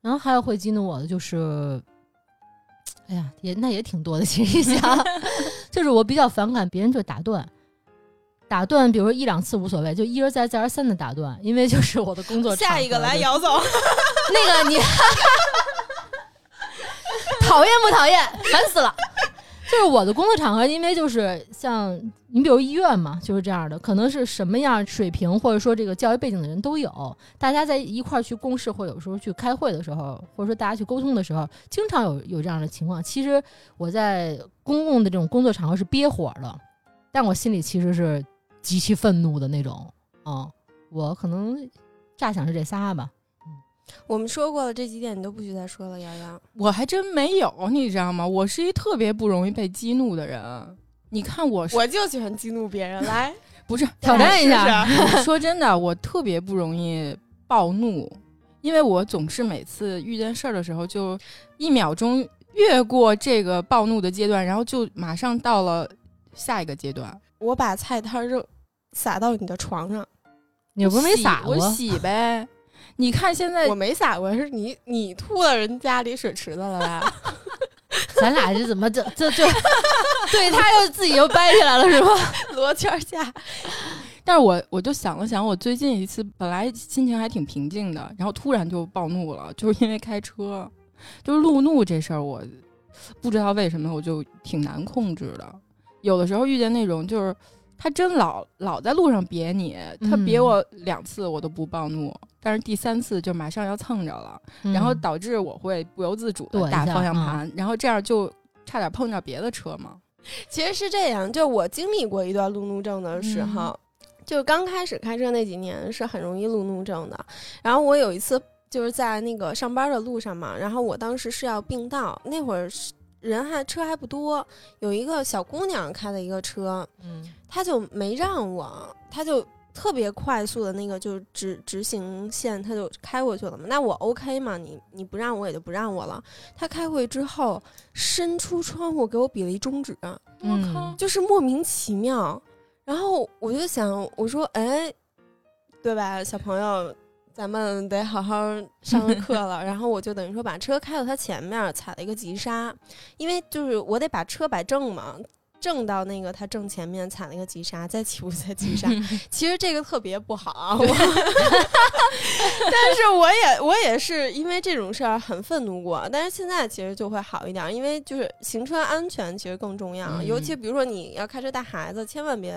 然后还有会激怒我的就是，哎呀，也那也挺多的。其实一想，[LAUGHS] 就是我比较反感别人就打断，打断，比如说一两次无所谓，就一而再再而三的打断，因为就是我的工作下一个来，姚总。那个你讨厌不讨厌？烦死了！就是我的工作场合，因为就是像你比如医院嘛，就是这样的，可能是什么样水平或者说这个教育背景的人都有，大家在一块儿去共事，或有时候去开会的时候，或者说大家去沟通的时候，经常有有这样的情况。其实我在公共的这种工作场合是憋火的，但我心里其实是极其愤怒的那种。嗯，我可能乍想是这仨吧。我们说过了，这几点你都不许再说了，瑶瑶。我还真没有，你知道吗？我是一特别不容易被激怒的人。你看我我就喜欢激怒别人，来 [LAUGHS] 不是挑战一下 [LAUGHS] 说真的，我特别不容易暴怒，因为我总是每次遇见事儿的时候，就一秒钟越过这个暴怒的阶段，然后就马上到了下一个阶段。我把菜摊扔撒到你的床上，你不是没洗撒过我？洗呗。你看现在我没撒过，是你你吐到人家里水池子了吧？[LAUGHS] 咱俩这怎么这这就？[LAUGHS] 对他又自己又掰起来了是吧？[LAUGHS] 罗圈下，但是我我就想了想，我最近一次本来心情还挺平静的，然后突然就暴怒了，就是因为开车，就是路怒这事儿，我不知道为什么我就挺难控制的。有的时候遇见那种就是他真老老在路上别你，他别嗯我两次我都不暴怒，但是第三次就马上要蹭着了，然后导致我会不由自主的打方向嗯盘，然后这样就差点碰着别的车嘛。其实是这样，就我经历过一段路怒症的时候，就刚开始开车那几年是很容易路怒症的。然后我有一次就是在那个上班的路上嘛，然后我当时是要并道，那会儿是人还车还不多，有一个小姑娘开的一个车，嗯她就没让我，她就特别快速的那个就直直行线，她就开过去了嘛。那我 OK 嘛？你你不让我也就不让我了。她开过去之后，伸出窗户给我比了一中指。嗯我靠，就是莫名其妙。然后我就想，我说，哎，对吧，小朋友，咱们得好好上课了。然后我就等于说把车开到他前面，踩了一个急刹，因为就是我得把车摆正嘛。正到那个他正前面踩了一个急刹，再起步再急刹。[LAUGHS] 其实这个特别不好 [LAUGHS] 但是我也我也是因为这种事儿很愤怒过，但是现在其实就会好一点，因为就是行车安全其实更重要，嗯尤其比如说你要开车带孩子，千万别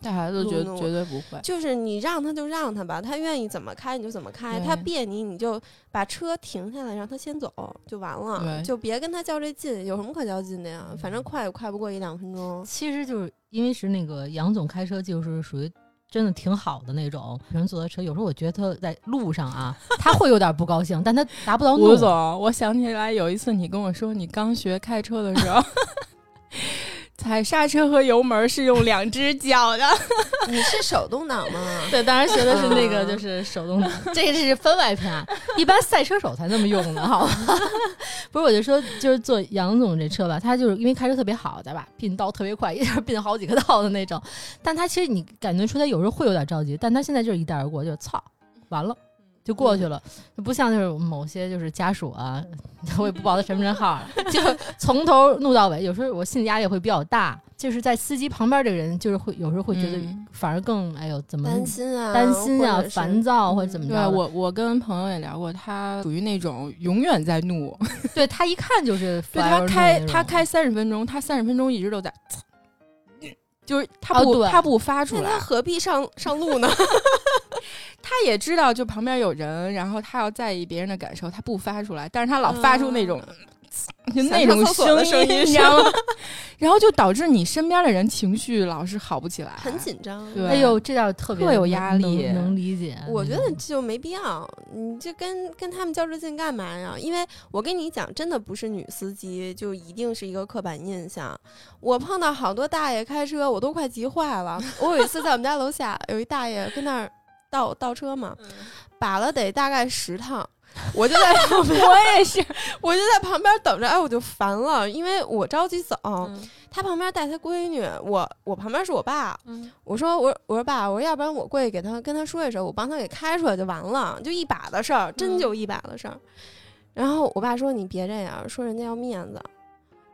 带孩子绝绝对不会。就是你让他就让他吧，他愿意怎么开你就怎么开，他别你你就把车停下来让他先走就完了，就别跟他较这劲，有什么可较劲的呀？反正快也快不过一两分钟。其实就是因为是那个杨总开车技术是属于真的挺好的那种，人坐的车，有时候我觉得他在路上啊，他会有点不高兴，但他达不到怒吴。总，我想起来有一次你跟我说，你刚学开车的时候，[LAUGHS] 踩刹车和油门是用两只脚的。[LAUGHS] 你是手动挡吗？[LAUGHS] 对，当然学的是那个嗯就是手动挡，这个是分外篇，啊一般赛车手才那么用的，好吧？[LAUGHS] 不是，我就说就是坐杨总这车吧，他就是因为开车特别好，对吧？并道特别快，一下并好几个道的那种。但他其实你感觉出他有时候会有点着急，但他现在就是一带而过，就是操，完了。就过去了，就不像就是某些就是家属啊，[LAUGHS] 我也不报他身份证号了，[LAUGHS] 就从头怒到尾。有时候我心理压力会比较大，就是在司机旁边这个人，就是会有时候会觉得嗯反而更哎呦怎么担心啊，担心啊烦躁或者怎么着。对我，我跟朋友也聊过，他属于那种永远在怒，对他一看就是 [LAUGHS] 对他开他开三十分钟，他三十分钟一直都在，就是他不他不发出来那他，何必上 [LAUGHS] 上路呢？[LAUGHS] 他也知道就旁边有人，然后他要在意别人的感受，他不发出来，但是他老发出那种。就那种声音你知道吗？[LAUGHS] 然后就导致你身边的人情绪老是好不起来，很紧张。对哎呦，这叫特别特有压力能能理解。我觉得就没必要，你这跟跟他们较这劲干嘛呀？因为我跟你讲，真的不是女司机就一定是一个刻板印象。我碰到好多大爷开车，我都快急坏了。我有一次在我们家楼下有一大爷跟那儿倒倒车嘛，把了得大概十趟。我就在旁边，[LAUGHS] 我也是，[LAUGHS] 我就在旁边等着，哎，我就烦了，因为我着急走，嗯。他旁边带他闺女，我我旁边是我爸，嗯。我说我我说爸，我说要不然我过去给他跟他说一声，我帮他给开出来就完了，就一把的事儿，真嗯。就一把的事儿。然后我爸说你别这样，说人家要面子，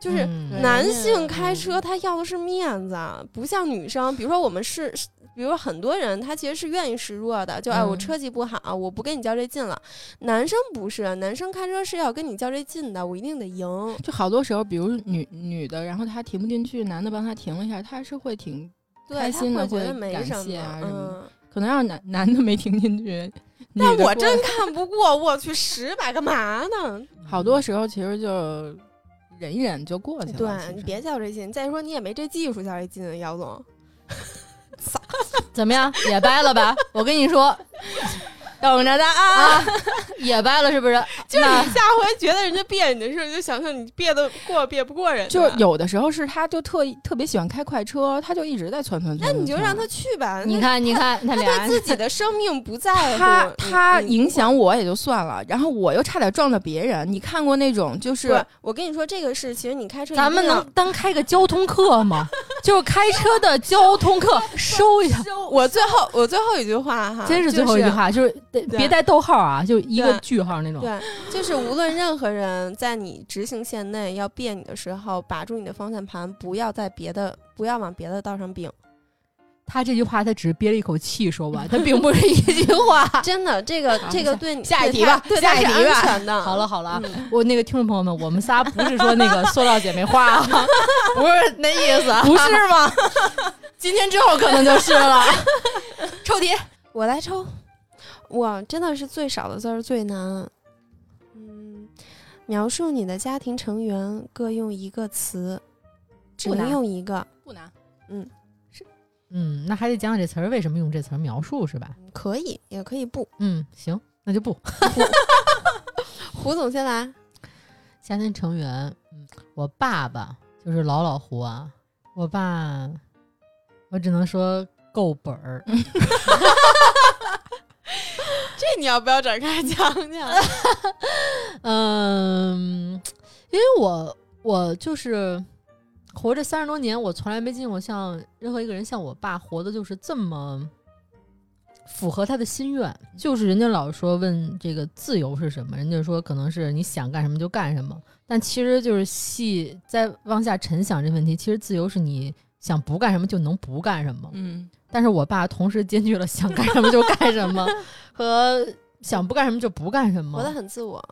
就是男性开嗯车他要的是面子，不像女生，比如说我们是。比如说很多人他其实是愿意示弱的，就哎我嗯车技不好，我不跟你较这劲了。男生不是，男生开车是要跟你较这劲的，我一定得赢。就好多时候，比如女女的，然后她停不进去，男的帮她停了一下，她是会挺对，开心的会会觉得没感什么，谢啊什么嗯。可能让男男的没停进去，但我真 [LAUGHS] 看不过，我去十百干嘛呢？好多时候其实就忍一忍就过去了。对你别较这劲，再说你也没这技术较这劲，姚总。[LAUGHS] [LAUGHS] 怎么样，也掰了吧？我跟你说，等着的啊，啊，也掰了是不是？[LAUGHS] 就是你下回觉得人家别你的事儿，就想想你别得过别不过人家，就是。有的时候是他就特意特别喜欢开快车，他就一直在窜窜窜。那你就让他去吧。你看，你看，他对自己的生命不在乎，他他影响我也就算了，然后我又差点撞到别人。你看过那种就是，我跟你说，这个是其实你开车咱们能单开个交通课吗？[LAUGHS] 就是开车的交通课，[LAUGHS] 收一下。我最后我最后一句话哈，真是最后一句话，就是别带逗号啊，就一个句号那种。对，就是无论任何人在你直行线内要别你的时候，把住你的方向盘，不要在别的，不要往别的道上并。他这句话他只是憋了一口气说完，他并不是一句话。[LAUGHS] 真的，这个这个对你下一题吧对下一题吧。[LAUGHS] 好了好了我那个听众朋友们，我们仨不是说那个塑料姐妹花啊，[LAUGHS] 不是那意思，不是吗？今天之后可能就是了。抽题，我来抽，哇，真的是最少的字儿最难。嗯，描述你的家庭成员各用一个词，只能用一个，不难，嗯，那还得讲讲这词儿为什么用这词儿描述是吧？可以也可以不。嗯，行，那就不。胡总先来，[LAUGHS] 家庭成员，嗯，我爸爸就是老老胡啊，我爸，我只能说够本儿。[LAUGHS] [LAUGHS] 这你要不要展开讲讲？[LAUGHS] 嗯，因为我我就是活着三十多年，我从来没见过像任何一个人像我爸活的就是这么符合他的心愿。就是人家老说问这个自由是什么，人家说可能是你想干什么就干什么，但其实就是细再往下沉想这问题，其实自由是你想不干什么就能不干什么。嗯但是我爸同时兼具了想干什么就干什么 [LAUGHS] 和想不干什么就不干什么。活得很自我。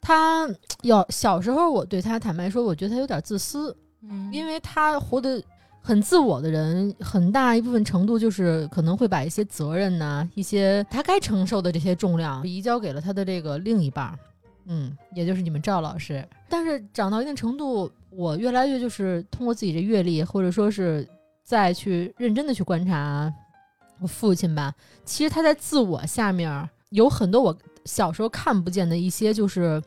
他有小时候，我对他坦白说，我觉得他有点自私，嗯因为他活得很自我的人，很大一部分程度就是可能会把一些责任呐、一些他该承受的这些重量移交给了他的这个另一半儿，嗯，也就是你们赵老师。但是长到一定程度，我越来越就是通过自己的阅历，或者说是再去认真的去观察我父亲吧，其实他在自我下面有很多我小时候看不见的一些，就是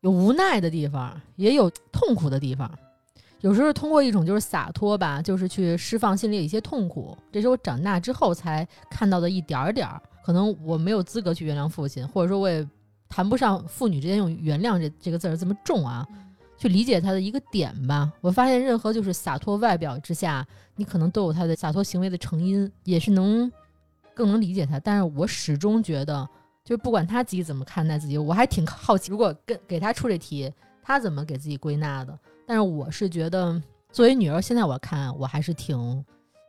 有无奈的地方，也有痛苦的地方。有时候通过一种就是洒脱吧，就是去释放心里的一些痛苦，这是我长大之后才看到的一点儿点儿。可能我没有资格去原谅父亲，或者说我也谈不上父女之间用原谅这这个字儿这么重啊，去理解他的一个点吧。我发现任何就是洒脱外表之下，你可能都有他的洒脱行为的成因，也是能更能理解他。但是我始终觉得，就是不管他自己怎么看待自己，我还挺好奇，如果跟给他出这题，他怎么给自己归纳的？但是我是觉得，作为女儿，现在我看我还是挺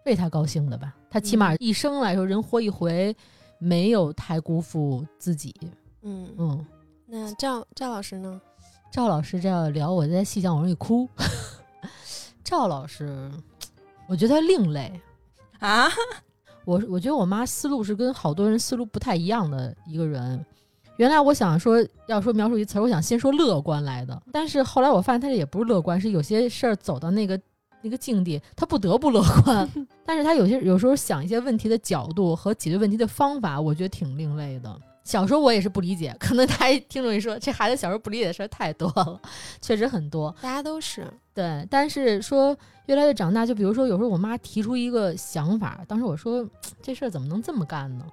为他高兴的吧。他起码一生来说，人活一回，没有太辜负自己。嗯，嗯，那赵赵老师呢？赵老师这样聊，我在细想，我容易哭。[LAUGHS] 赵老师，我觉得他另类。啊，我我觉得我妈思路是跟好多人思路不太一样的一个人。原来我想说，要说描述一词儿，我想先说乐观来的，但是后来我发现他这也不是乐观，是有些事儿走到那个那个境地，他不得不乐观。[LAUGHS] 但是他有些有时候想一些问题的角度和解决问题的方法，我觉得挺另类的。小时候我也是不理解，可能大家听众一说，这孩子小时候不理解的事儿太多了，确实很多。大家都是，对，但是说越来越长大，就比如说有时候我妈提出一个想法，当时我说这事儿怎么能这么干呢？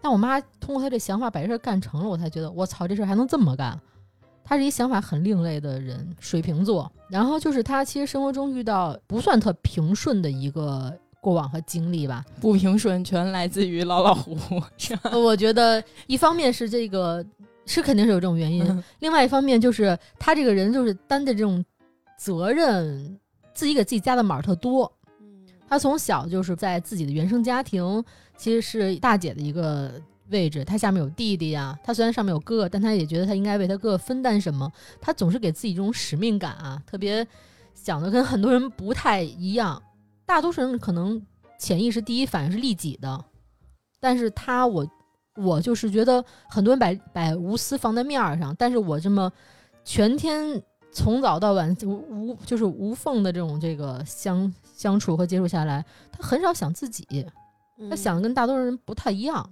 但我妈通过她这想法把这事儿干成了，我才觉得我操，这事儿还能这么干。她是一想法很另类的人，水瓶座。然后就是她其实生活中遇到不算特平顺的一个过往和经历吧。不平顺全来自于老老虎 [LAUGHS] 我觉得一方面是这个是肯定是有这种原因，嗯另外一方面就是他这个人就是担的这种责任，自己给自己加的码儿特多。嗯他从小就是在自己的原生家庭，其实是大姐的一个位置。他下面有弟弟呀、他虽然上面有哥哥，但他也觉得他应该为他哥哥分担什么。他总是给自己这种使命感啊，特别想的跟很多人不太一样。大多数人可能潜意识第一反应是利己的，但是他我我就是觉得很多人把把无私放在面儿上，但是我这么全天从早到晚无无就是无缝的这种这个相相处和接触下来，他很少想自己，他嗯想的跟大多数人不太一样。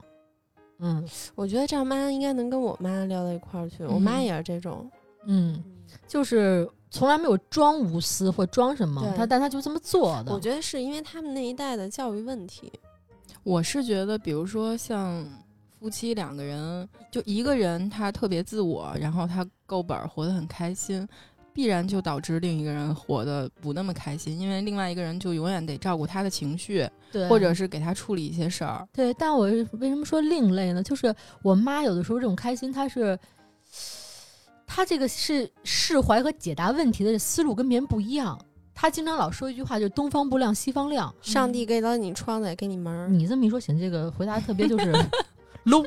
嗯我觉得赵妈应该能跟我妈聊到一块儿去，我妈嗯也是这种。嗯，就是从来没有装无私或装什么，他但他就这么做的。我觉得是因为他们那一代的教育问题。我是觉得，比如说像夫妻两个人，就一个人他特别自我，然后他够本儿，活得很开心，必然就导致另一个人活得不那么开心，因为另外一个人就永远得照顾他的情绪，对，或者是给他处理一些事儿。对，但我为什么说另类呢？就是我妈有的时候这种开心，她是，她这个是释怀和解答问题的思路跟别人不一样。他经常老说一句话，就是“东方不亮西方亮上帝给了你窗子，也给你门”。儿。你这么一说，显得这个回答特别就是 [LAUGHS] low。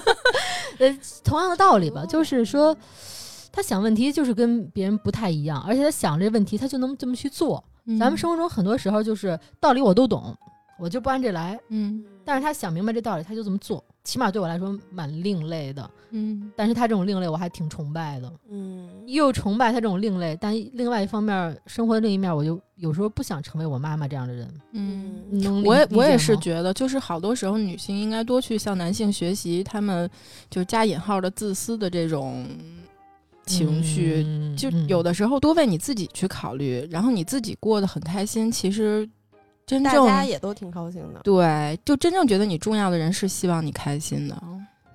[LAUGHS] 呃，同样的道理吧，就是说，他想问题就是跟别人不太一样，而且他想这问题，他就能这么去做。嗯咱们生活中很多时候就是道理我都懂，我就不按这来。嗯但是他想明白这道理，他就这么做，起码对我来说蛮另类的。嗯但是他这种另类我还挺崇拜的，嗯，又崇拜他这种另类，但另外一方面，生活的另一面，我就有时候不想成为我妈妈这样的人。嗯。我也我也是觉得，就是好多时候女性应该多去向男性学习，他们就是加引号的自私的这种情绪，嗯就嗯有的时候多为你自己去考虑，然后你自己过得很开心，其实真大家也都挺高兴的。对，就真正觉得你重要的人是希望你开心的。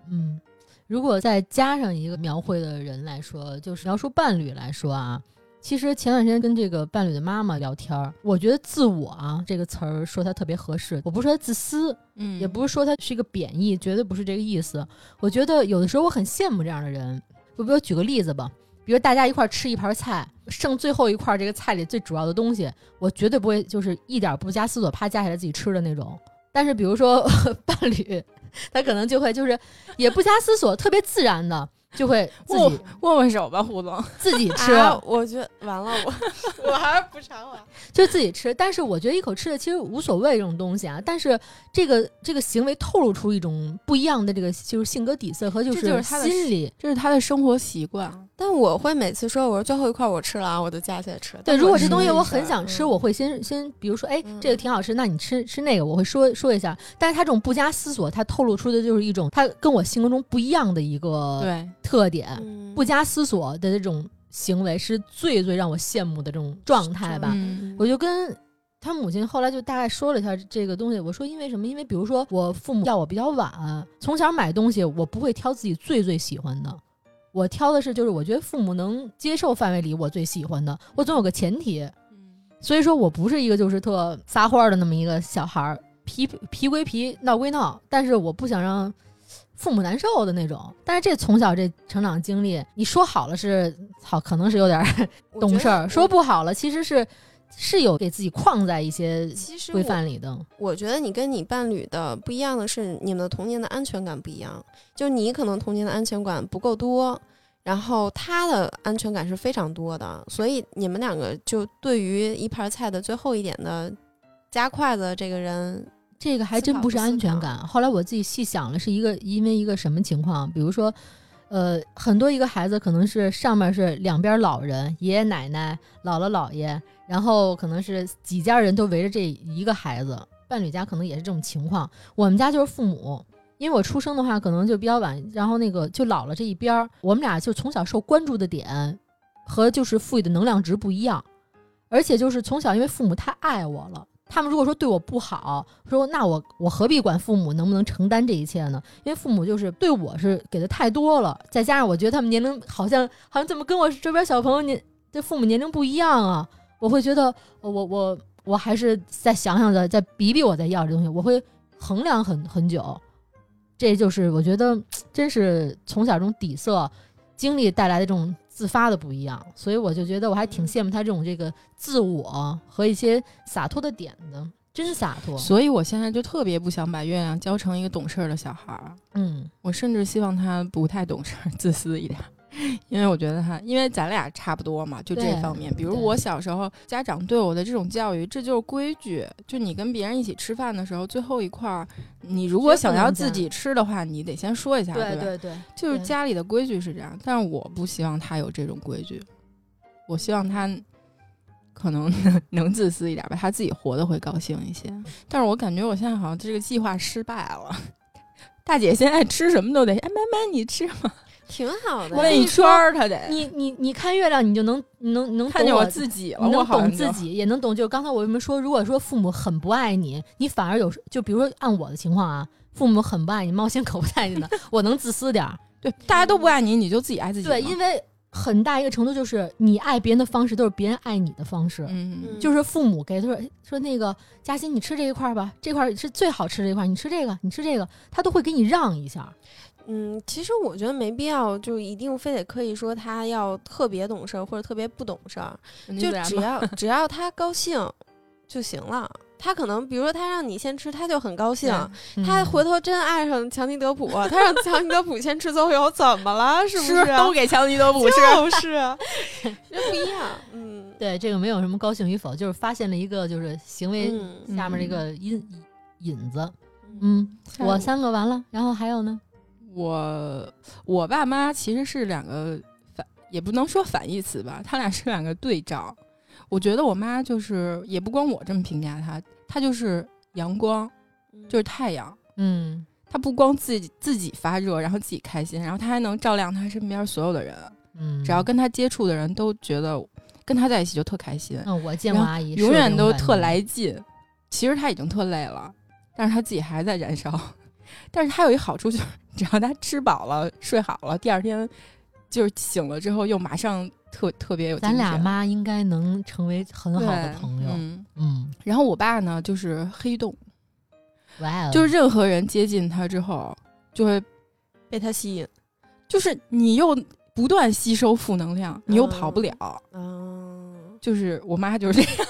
嗯，如果再加上一个描绘的人来说，就是描述伴侣来说啊，其实前段时间跟这个伴侣的妈妈聊天儿，我觉得“自我”啊这个词儿说它特别合适。我不是说他自私，嗯也不是说他是一个贬义，绝对不是这个意思。我觉得有的时候我很羡慕这样的人。就比如举个例子吧，比如大家一块吃一盘菜，剩最后一块这个菜里最主要的东西，我绝对不会就是一点不加思索啪夹起来自己吃的那种。但是比如说 [LAUGHS] 伴侣，他可能就会就是也不加思索，特别自然的就会自己、握握握手吧，胡总。自己吃。啊我觉得完了，我 [LAUGHS] 我还是不插话。就自己吃，但是我觉得一口吃的其实无所谓这种东西啊，但是这个这个行为透露出一种不一样的这个就是性格底色和就这就是他的心理。这是他的生活习惯。但我会每次说，我说最后一块我吃了啊，我就夹起来吃。对，如果这东西我很想吃，嗯我会先先比如说，哎，嗯这个挺好吃，那你吃吃那个，我会说说一下。但是他这种不加思索，他透露出的就是一种他跟我性格中不一样的一个对，特点，嗯不加思索的这种行为是最最让我羡慕的这种状态吧。嗯我就跟他母亲后来就大概说了一下这个东西，我说因为什么？因为比如说我父母要我比较晚，从小买东西我不会挑自己最最喜欢的，我挑的是就是我觉得父母能接受范围里我最喜欢的，我总有个前提，所以说我不是一个就是特撒欢儿的那么一个小孩儿，皮皮归皮，闹归闹，但是我不想让。父母难受的那种，但是这从小这成长经历，你说好了是好，可能是有点懂事儿；说不好了，其实是是有给自己框在一些规范里的。我觉得你跟你伴侣的不一样的是，你们的童年的安全感不一样。就你可能童年的安全感不够多，然后他的安全感是非常多的，所以你们两个就对于一盘菜的最后一点的夹筷子这个人，这个还真不是安全感。后来我自己细想了，是一个因为一个什么情况？比如说，呃，很多一个孩子可能是上面是两边老人，爷爷奶奶、姥姥姥爷，然后可能是几家人都围着这一个孩子。伴侣家可能也是这种情况。我们家就是父母，因为我出生的话可能就比较晚，然后那个就老了这一边儿，我们俩就从小受关注的点和就是赋予的能量值不一样，而且就是从小因为父母太爱我了。他们如果说对我不好，说那我我何必管父母能不能承担这一切呢？因为父母就是对我是给的太多了，再加上我觉得他们年龄好像好像怎么跟我这边小朋友年这父母年龄不一样啊，我会觉得我我我还是再想想再再比比我再要这东西，我会衡量很很久。这就是我觉得真是从小这种底色经历带来的这种自发的不一样，所以我就觉得我还挺羡慕他这种这个自我和一些洒脱的点的，真洒脱。所以我现在就特别不想把月亮教成一个懂事儿的小孩儿，嗯我甚至希望他不太懂事儿，自私一点儿。因为我觉得哈，因为咱俩差不多嘛，就这方面。比如我小时候，家长对我的这种教育，这就是规矩。就你跟别人一起吃饭的时候，最后一块儿，你如果想要自己吃的话，你得先说一下，吧？对对对，就是家里的规矩是这样，但是我不希望他有这种规矩，我希望他可能能 [LAUGHS] 能自私一点吧，他自己活得会高兴一些。但是我感觉我现在好像这个计划失败了。[LAUGHS] 大姐现在吃什么都得，哎，妈妈你吃吗？挺好的。问一圈儿，她得你你你看月亮，你就能你能能看见我懂我自己了，你能懂自己，也能懂。就是刚才我为什么说，如果说父母很不爱你，你反而有就比如说按我的情况啊，父母很不爱你，猫心可不待见的，我能自私点儿。[LAUGHS] 对，大家都不爱你，你就自己爱自己。对，因为很大一个程度就是你爱别人的方式都是别人爱你的方式。嗯，嗯就是父母给他说说那个嘉欣，你吃这一块吧，这块是最好吃的一块，你吃这个，你吃这个，他都会给你让一下。嗯，其实我觉得没必要，就一定非得刻意说他要特别懂事儿或者特别不懂事儿，就只要 [LAUGHS] 只要他高兴就行了。他可能比如说他让你先吃，他就很高兴。他嗯回头真爱上强尼德普，他让强尼德普先吃邹油，怎么了？是不是都给强尼德普吃。[LAUGHS] 就是，这不一样。嗯，对这个没有什么高兴与否，就是发现了一个就是行为嗯下面的一个引引子。嗯嗯，我三个完了，然后还有呢？我我爸妈其实是两个反，也不能说反义词吧，他俩是两个对照。我觉得我妈就是，也不光我这么评价她，她就是阳光，就是太阳。嗯她不光自己自己发热，然后自己开心，然后她还能照亮她身边所有的人。嗯，只要跟她接触的人都觉得跟她在一起就特开心，嗯，我见过阿姨，永远都特来。来劲。其实她已经特累了，但是她自己还在燃烧。[LAUGHS] 但是她有一好处就是，只要他吃饱了、睡好了，第二天就是醒了之后又马上特特别有精咱俩神妈应该能成为很好的朋友。嗯，嗯，然后我爸呢，就是黑洞，哇哦，就是任何人接近他之后，就会被他吸引。就是你又不断吸收负能量，你又跑不了。嗯，就是我妈就是这样，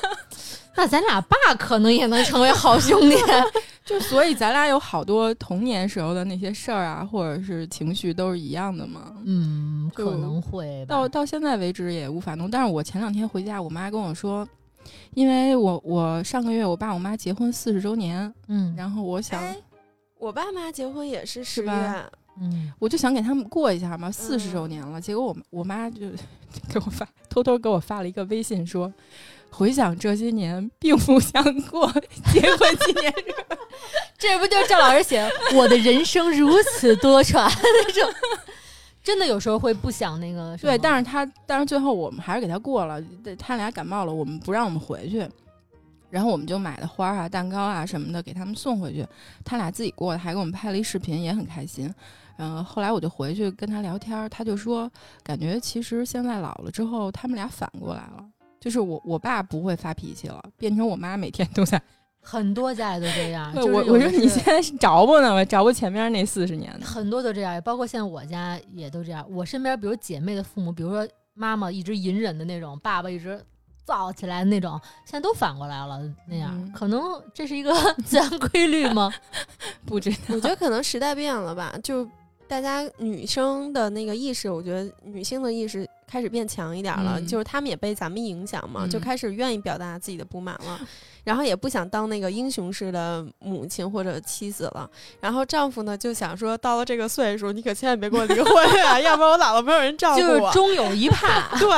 那咱俩爸可能也能成为好兄弟。[LAUGHS] 就所以咱俩有好多童年时候的那些事儿啊，或者是情绪都是一样的嘛。嗯，可能会到到现在为止也无法弄。但是我前两天回家，我妈跟我说，因为我我上个月我爸我妈结婚四十周年，嗯，然后我想、哎，我爸妈结婚也是十吧月，嗯，我就想给他们过一下嘛，四十周年了。结果我我妈就 [LAUGHS] 给我发偷偷给我发了一个微信说。回想这些年，并不想过结婚纪念日。[LAUGHS] 这不就是赵老师写“我的人生如此多舛”那种？真的有时候会不想那个对，但是他，但是最后我们还是给他过了。对他俩感冒了，我们不让我们回去，然后我们就买的花啊、蛋糕啊什么的给他们送回去。他俩自己过的，还给我们拍了一视频，也很开心。嗯后后来我就回去跟他聊天儿，他就说，感觉其实现在老了之后，他们俩反过来了，就是我我爸不会发脾气了，变成我妈每天都在。[LAUGHS] 很多家里都这样。我我说你现在是着不呢吗？着不前面那四十年的？很多都这样，包括现在我家也都这样。我身边比如姐妹的父母，比如说妈妈一直隐忍的那种，爸爸一直燥起来的那种，现在都反过来了。那样、嗯可能这是一个 [LAUGHS] 自然规律吗？[LAUGHS] 不知道。我觉得可能时代变了吧，就大家女生的那个意识，我觉得女性的意识开始变强一点了，嗯就是他们也被咱们影响嘛，就嗯开始愿意表达自己的不满了，然后也不想当那个英雄式的母亲或者妻子了。然后丈夫呢就想说，到了这个岁数，你可千万别跟我离婚啊，[LAUGHS] 要不然我老了没有人照顾就是。终有一 [LAUGHS] 怕。对，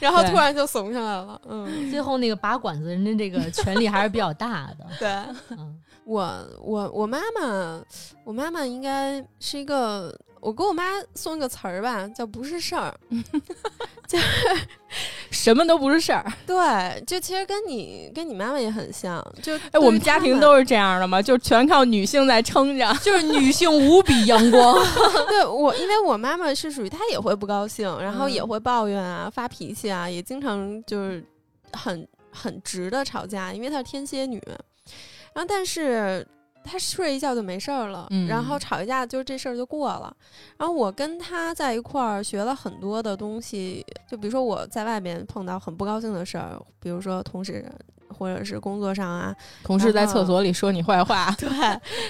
然后突然就怂下来了。嗯，最后那个拔管子人家这个权力还是比较大的。[LAUGHS] 对。嗯，我我我妈妈，我妈妈应该是一个，我给我妈送一个词儿吧，叫不是事儿。[LAUGHS] 就是什么都不是事儿。对，就其实跟你跟你妈妈也很像，就哎，我们家庭都是这样的嘛？就全靠女性在撑着。[LAUGHS] 就是女性无比阳光。[LAUGHS] 对我，因为我妈妈是属于她也会不高兴，然后也嗯会抱怨啊、发脾气啊，也经常就是很很直的吵架，因为她是天蝎女，然后但是。她睡一觉就没事儿了，嗯然后吵一架就这事儿就过了。然后我跟他在一块儿学了很多的东西，就比如说我在外面碰到很不高兴的事儿，比如说同事或者是工作上啊，同事在厕所里说你坏话，[LAUGHS] 对，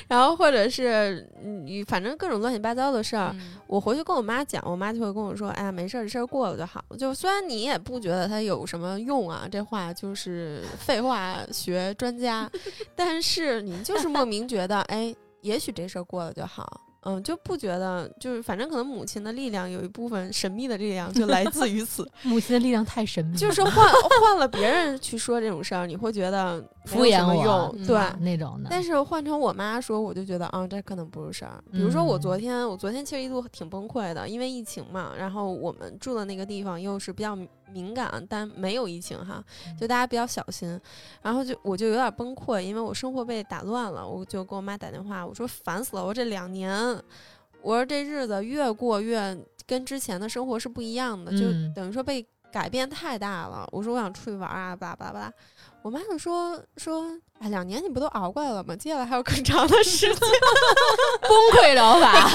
然后或者是你反正各种乱七八糟的事儿，我回去跟我妈讲，我妈就会跟我说：“哎呀，没事儿，这事儿过了就好了。”就虽然你也不觉得它有什么用啊，这话就是废话学专家，[LAUGHS] 但是你就是莫名觉得，哎，也许这事儿过了就好。嗯，就不觉得，就是反正可能母亲的力量有一部分神秘的力量就来自于此，[LAUGHS] 母亲的力量太神秘了，就是换换了别人去说这种事儿，你会觉得 [LAUGHS] 敷衍我对，那种的。但是换成我妈说，我就觉得啊，这可能不是事儿。比如说我嗯昨天，我昨天其实一度挺崩溃的，因为疫情嘛，然后我们住的那个地方又是比较敏感，但没有疫情哈，就大家比较小心。然后就我就有点崩溃，因为我生活被打乱了，我就给我妈打电话，我说烦死了，我这两年，我说这日子越过越跟之前的生活是不一样的，就嗯等于说被改变太大了。我说我想出去玩啊，巴拉巴拉巴拉。我妈就说说，哎，两年你不都熬过来了吗？接下来还有更长的时间。[LAUGHS] 崩溃疗法，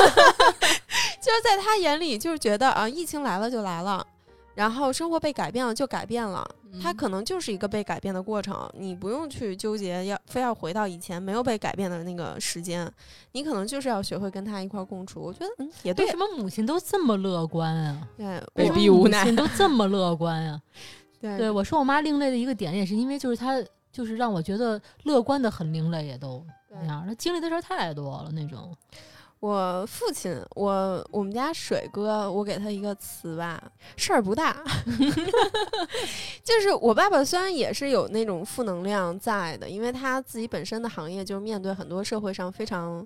[LAUGHS] 就是在她眼里，就是觉得啊，疫情来了就来了，然后生活被改变了就改变了，它可能就是一个被改变的过程，你不用去纠结要非要回到以前没有被改变的那个时间，你可能就是要学会跟他一块儿共处。我觉得嗯也对为什，么母亲都这么乐观啊？对被我逼无奈母亲都这么 [LAUGHS] 乐观啊？对对，我说我妈另类的一个点，也是因为就是她就是让我觉得乐观的很另类，也都那样。她经历的事儿太多了，那种我父亲，我我们家水哥，我给他一个词吧，事儿不大。[LAUGHS] [LAUGHS] 就是我爸爸虽然也是有那种负能量在的，因为他自己本身的行业就是面对很多社会上非常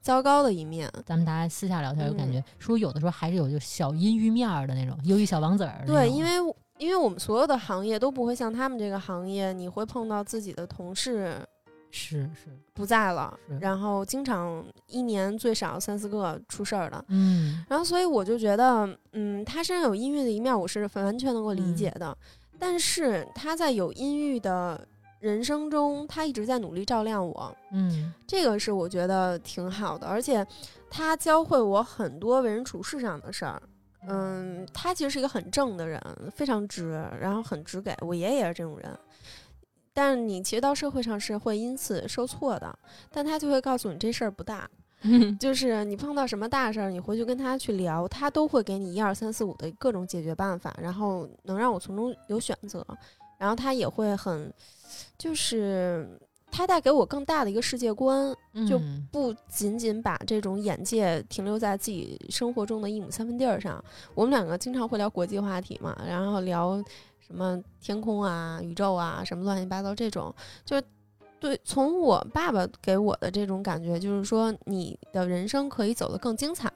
糟糕的一面。咱们大家私下聊天，就感嗯觉说有的时候还是有就小阴郁面儿的那种，忧郁小王子儿。对，因为因为我们所有的行业都不会像他们这个行业，你会碰到自己的同事是是，不在了，然后经常一年最少三四个出事儿的。嗯然后，所以我就觉得，嗯，他身上有阴郁的一面，我是完全能够理解的。但是他在有阴郁的人生中，他一直在努力照亮我，嗯这个是我觉得挺好的。而且他教会我很多为人处事上的事儿。嗯，他其实是一个很正的人，非常直，然后很直给。我爷爷也是这种人。但是你其实到社会上是会因此受挫的，但他就会告诉你这事儿不大，[LAUGHS] 嗯就是你碰到什么大事儿，你回去跟他去聊，他都会给你一二三四五的各种解决办法，然后能让我从中有选择。然后他也会很，就是他带给我更大的一个世界观，就嗯不仅仅把这种眼界停留在自己生活中的一亩三分地儿上。我们两个经常会聊国际话题嘛，然后聊什么天空啊、宇宙啊，什么乱七八糟这种，就是对。从我爸爸给我的这种感觉，就是说你的人生可以走得更精彩。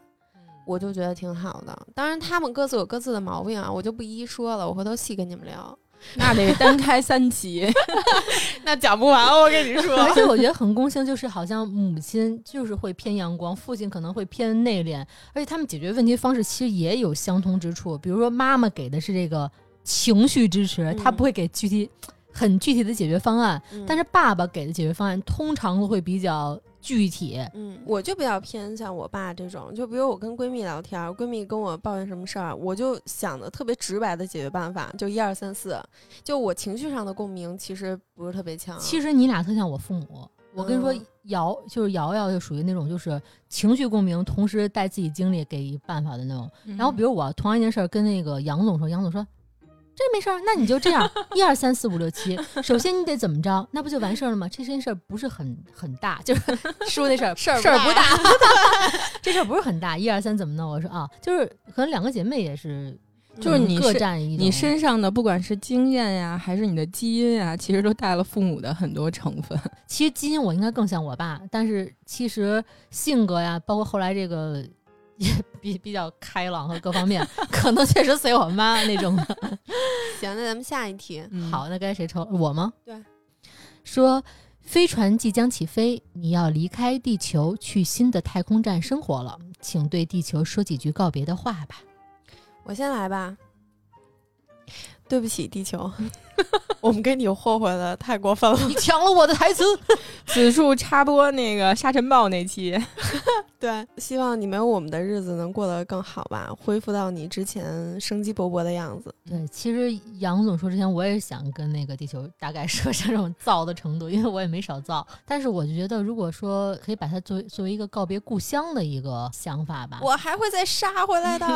我就觉得挺好的，当然他们各自有各自的毛病啊，我就不一一说了，我回头细跟你们聊。[LAUGHS] 那得单开三期。[LAUGHS] 那讲不完，我跟你说 [LAUGHS] 而且我觉得很共性，就是好像母亲就是会偏阳光，父亲可能会偏内敛，而且他们解决问题方式其实也有相通之处。比如说，妈妈给的是这个情绪支持，他嗯不会给具体很具体的解决方案，但是。爸爸给的解决方案通常都会比较具体。嗯，我就比较偏向我爸这种，就比如我跟闺蜜聊天，闺蜜跟我抱怨什么事儿，我就想的特别直白的解决办法，就一二三四，就我情绪上的共鸣其实不是特别强。其实你俩特像我父母。我跟你说嗯，瑶就是瑶瑶，就属于那种就是情绪共鸣，同时带自己经历给办法的那种。然后比如我同样一件事儿跟那个杨总说，杨总说这没事儿，那你就这样一二三四五六七。首先你得怎么着，那不就完事儿了吗？这件事儿不是很很大，就是 [LAUGHS] 说那事儿事儿不事儿不大大，[LAUGHS] 这事儿不是很大，一二三怎么弄？我说啊，就是可能两个姐妹也是，就是你各占一种你身上的不管是经验呀，还是你的基因呀，其实都带了父母的很多成分。其实基因我应该更像我爸，但是其实性格呀，包括后来这个也 [LAUGHS] 比 [LAUGHS] 比较开朗和各方面，可能确实随我妈那种的。[LAUGHS] 行，那咱们下一题。嗯，好，那该谁抽？我吗？对。说飞船即将起飞，你要离开地球去新的太空站生活了，请对地球说几句告别的话吧。我先来吧。对不起，地球，[LAUGHS] 我们跟你霍霍的太过分了。你抢了我的台词。[LAUGHS] 此处插播那个沙尘暴那期，[LAUGHS] 对，希望你没有我们的日子能过得更好吧，恢复到你之前生机勃勃的样子。对，其实杨总说之前，我也想跟那个地球大概说这种造的程度，因为我也没少造。但是我就觉得，如果说可以把它作为作为一个告别故乡的一个想法吧，我还会再杀回来的。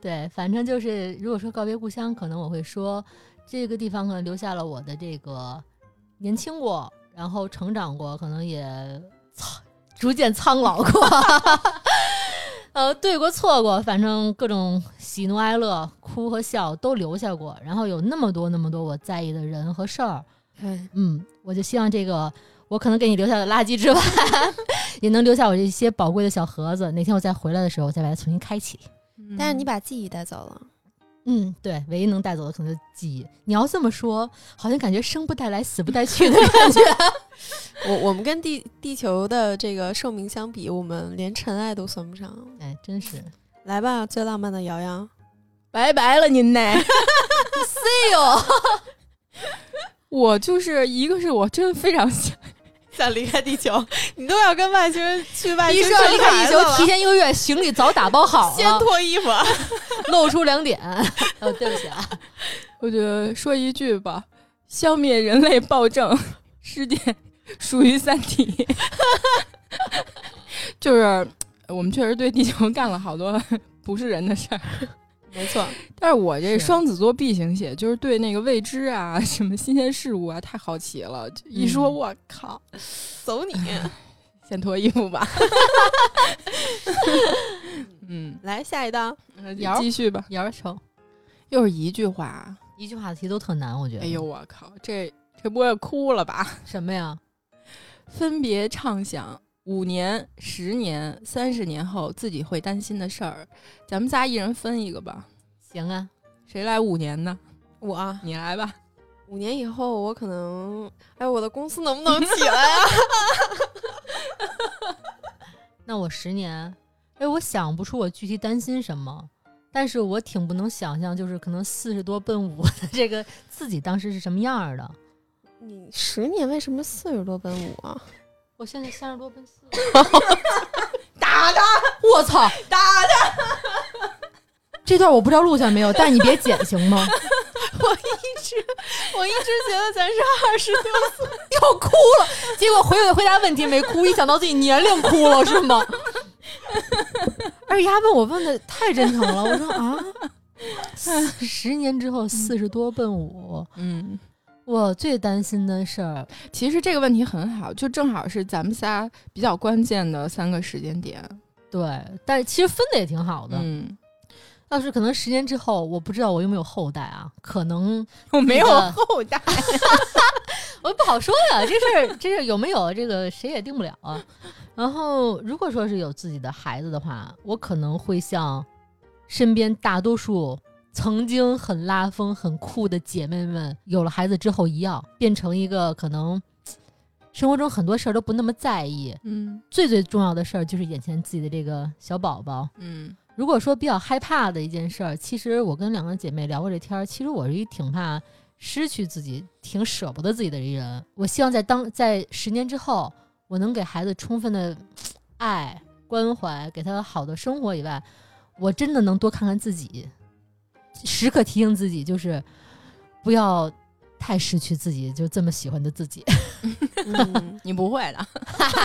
对，反正就是如果说告别故乡，可能我会说这个地方可能留下了我的这个年轻过，然后成长过，可能也苍逐渐苍老过，[LAUGHS] 呃，对过错过，反正各种喜怒哀乐、哭和笑都留下过，然后有那么多那么多我在意的人和事儿，对，嗯，我就希望这个。我可能给你留下的垃圾之外，[LAUGHS] 也能留下我这些宝贵的小盒子。哪天我再回来的时候，再把它重新开启。但是你把记忆带走了。嗯，对，唯一能带走的可能就是记忆。你要这么说，好像感觉生不带来，死不带去的感觉。[LAUGHS] 我我们跟地地球的这个寿命相比，我们连尘埃都算不上。哎，真是。来吧，最浪漫的瑶瑶。拜拜了您呢。[LAUGHS] 哎呦，[LAUGHS] 我就是一个是我真的非常想，想离开地球，你都要跟外星人去外一星说要离开地球，提提前一个月行李早打包好了先，脱衣服。[LAUGHS] 露出两点。[LAUGHS] 哦，对不起啊，我觉得说一句吧：消灭人类暴政，世界属于三体。[LAUGHS] 就是我们确实对地球干了好多不是人的事儿。没错，但是我这双子座 B 型血，就是对那个未知啊、[LAUGHS] 什么新鲜事物啊太好奇了。就一说，嗯我靠，走你！先脱衣服吧。[LAUGHS] 嗯，来下一道，继续吧。摇着抽，又是一句话，一句话的题都特难，我觉得。哎呦，我靠，这这不会哭了吧？什么呀？分别畅想五年、十年、三十年后自己会担心的事儿，咱们仨一人分一个吧。行啊，谁来五年呢？我啊你来吧。五年以后，我可能，哎，我的公司能不能起来呀？[LAUGHS] [LAUGHS] 那我十年，哎，我想不出我具体担心什么，但是我挺不能想象，就是可能四十多奔五的这个自己当时是什么样儿的。你十年为什么四十多奔五啊？我现在三十多奔四，[LAUGHS] 打他，我操，打他！[LAUGHS] 这段我不知道录下没有，但是你别剪行吗？[LAUGHS] 我一直我一直觉得咱是二十多岁，要哭了，结果回回答问题没哭，一想到自己年龄哭了是吗？而且丫问我问的太真诚了，我说啊，十年之后四十多奔五，嗯，我最担心的事儿，其实这个问题很好，就正好是咱们仨比较关键的三个时间点。对，但是其实分的也挺好的。嗯，要是可能十年之后，我不知道我有没有后代啊？可能 [LAUGHS] 我没有后代。[LAUGHS] 我不好说呀，这事儿这事儿有没有这个谁也定不了啊。然后如果说是有自己的孩子的话，我可能会像身边大多数曾经很拉风、很酷的姐妹们，有了孩子之后一样，变成一个可能生活中很多事儿都不那么在意，嗯最最重要的事儿就是眼前自己的这个小宝宝。嗯如果说比较害怕的一件事儿，其实我跟两个姐妹聊过这天儿，其实我是一挺怕失去自己、挺舍不得自己的一人。我希望在当在十年之后，我能给孩子充分的爱、关怀，给他好的生活以外，我真的能多看看自己，时刻提醒自己，就是不要太失去自己，就这么喜欢的自己。嗯，你不会的，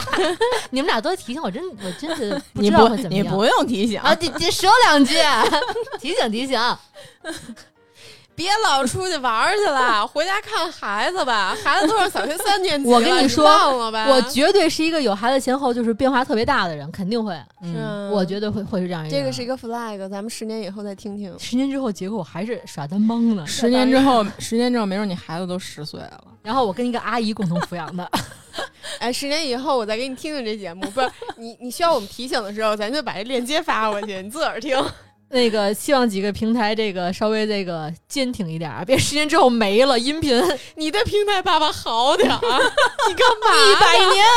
[LAUGHS] 你们俩多提醒我，真我真的不知道会怎么样。你不用提醒啊，你你说两句，提醒提醒。别老出去玩儿去了，回家看孩子吧。孩子都上小学三年级了，我跟你说？我绝对是一个有孩子前后就是变化特别大的人，肯定会，嗯，嗯我绝对会会是这样一个。这个是一个 flag，咱们十年以后再听听。十年之后，结果我还是耍单帮呢。十年之后，十年之后，没准你孩子都十岁了。然后我跟一个阿姨共同抚养的，[LAUGHS] 哎，十年以后我再给你听听这节目，不是你你需要我们提醒的时候，咱就把这链接发过去，你自个儿听。那个希望几个平台这个稍微这个坚挺一点儿，别十年之后没了音频 [LAUGHS] 你的平台爸爸好点儿，[LAUGHS] 你干嘛？一百年。[LAUGHS]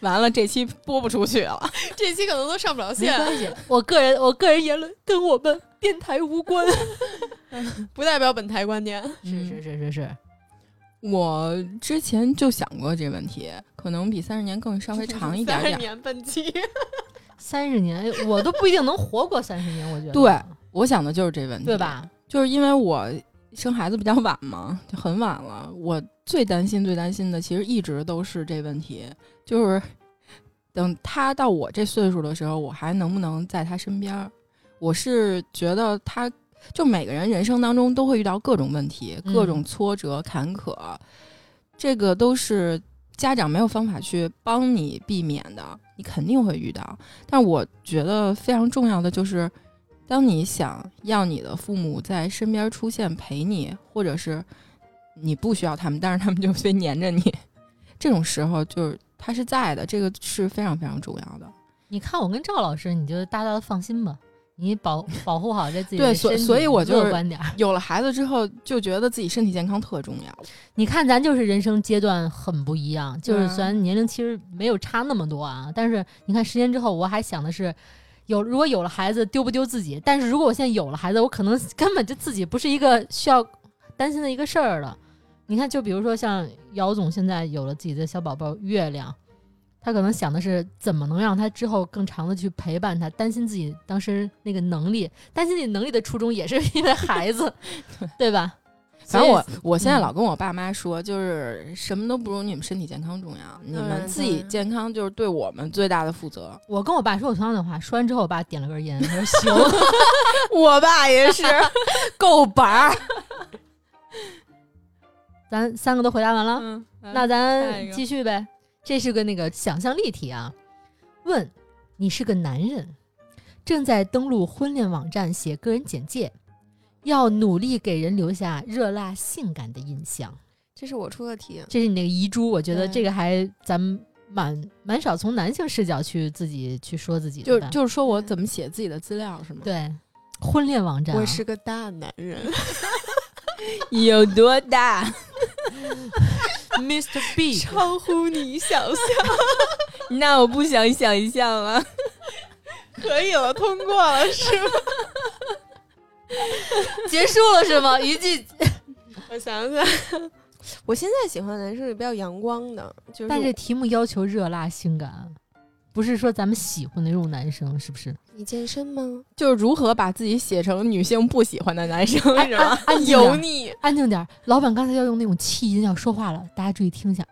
完了，这期播不出去了。这期可能都上不了线没线，关系，我个人我个人言论跟我们电台无关。不代表本台观点。是是是是是，我之前就想过这问题，可能比三十年更稍微长一点三十点。年奔期，三十年哎我都不一定能活过三十年，我觉得对我想的就是这问题，对？吧？就是因为我生孩子比较晚嘛，就很晚了。我最担心、最担心的，其实一直都是这问题，就是等他到我这岁数的时候，我还能不能在他身边儿？我是觉得他，就每个人人生当中都会遇到各种问题、嗯各种挫折、坎坷，这个都是家长没有方法去帮你避免的，肯定会遇到。但我觉得非常重要的就是，当你想要你的父母在身边出现陪你，或者是你不需要他们，但是他们就非黏着你，[LAUGHS] 这种时候就是他是在的，这个是非常非常重要的。你看我跟赵老师，你就大大的放心吧，你保 [LAUGHS] 保护好这自己对所所以我就是乐观点儿。有了孩子之后，就觉得自己身体健康特重要。你看，咱就是人生阶段很不一样，就是嗯虽然年龄其实没有差那么多啊，但是你看十年之后，我还想的是。有如果有了孩子丢不丢自己？但是如果我现在有了孩子，我可能 [LAUGHS] 根本就自己不是一个需要担心的一个事儿了。你看，就比如说像姚总现在有了自己的小宝宝月亮，他可能想的是怎么能让他之后更长的去陪伴他，担心自己当时那个能力，担心自己能力的初衷也是因为孩子，[LAUGHS] 对吧？[LAUGHS] 反正我我现在嗯老跟我爸妈说，就是什么都不如你们身体健康重要，你们嗯自己健康就是对我们最大的负责。我跟我爸说过同样的话，说完之后，我爸点了根烟，他说 [LAUGHS] 行，我爸也是。够板儿。咱三个都回答完了，嗯，那咱继续呗。这是个那个想象力题啊。问：你是个男人，正在登录婚恋网站写个人简介，要努力给人留下热辣性感的印象。这是我出的题，这是你那个遗珠，我觉得这个还咱们蛮蛮少从男性视角去自己去说自己的，就就是说我怎么写自己的资料是吗？对婚恋网站啊、我是个大男人。[LAUGHS] [LAUGHS] [LAUGHS] 有多大？Mr. B，超乎你想象。那我不想想一下了。可以了，通过了，是吗？结束了是吗？一句，我想想，我现在喜欢的男生是比较阳光的，就是但是题目要求热辣性感，不是说咱们喜欢的那种男生，是不是？你健身吗？就是如何把自己写成女性不喜欢的男生，哎 [LAUGHS] 是吧？安静点儿，油腻。安静点。老板刚才要用那种气音要说话了，大家注意听一下。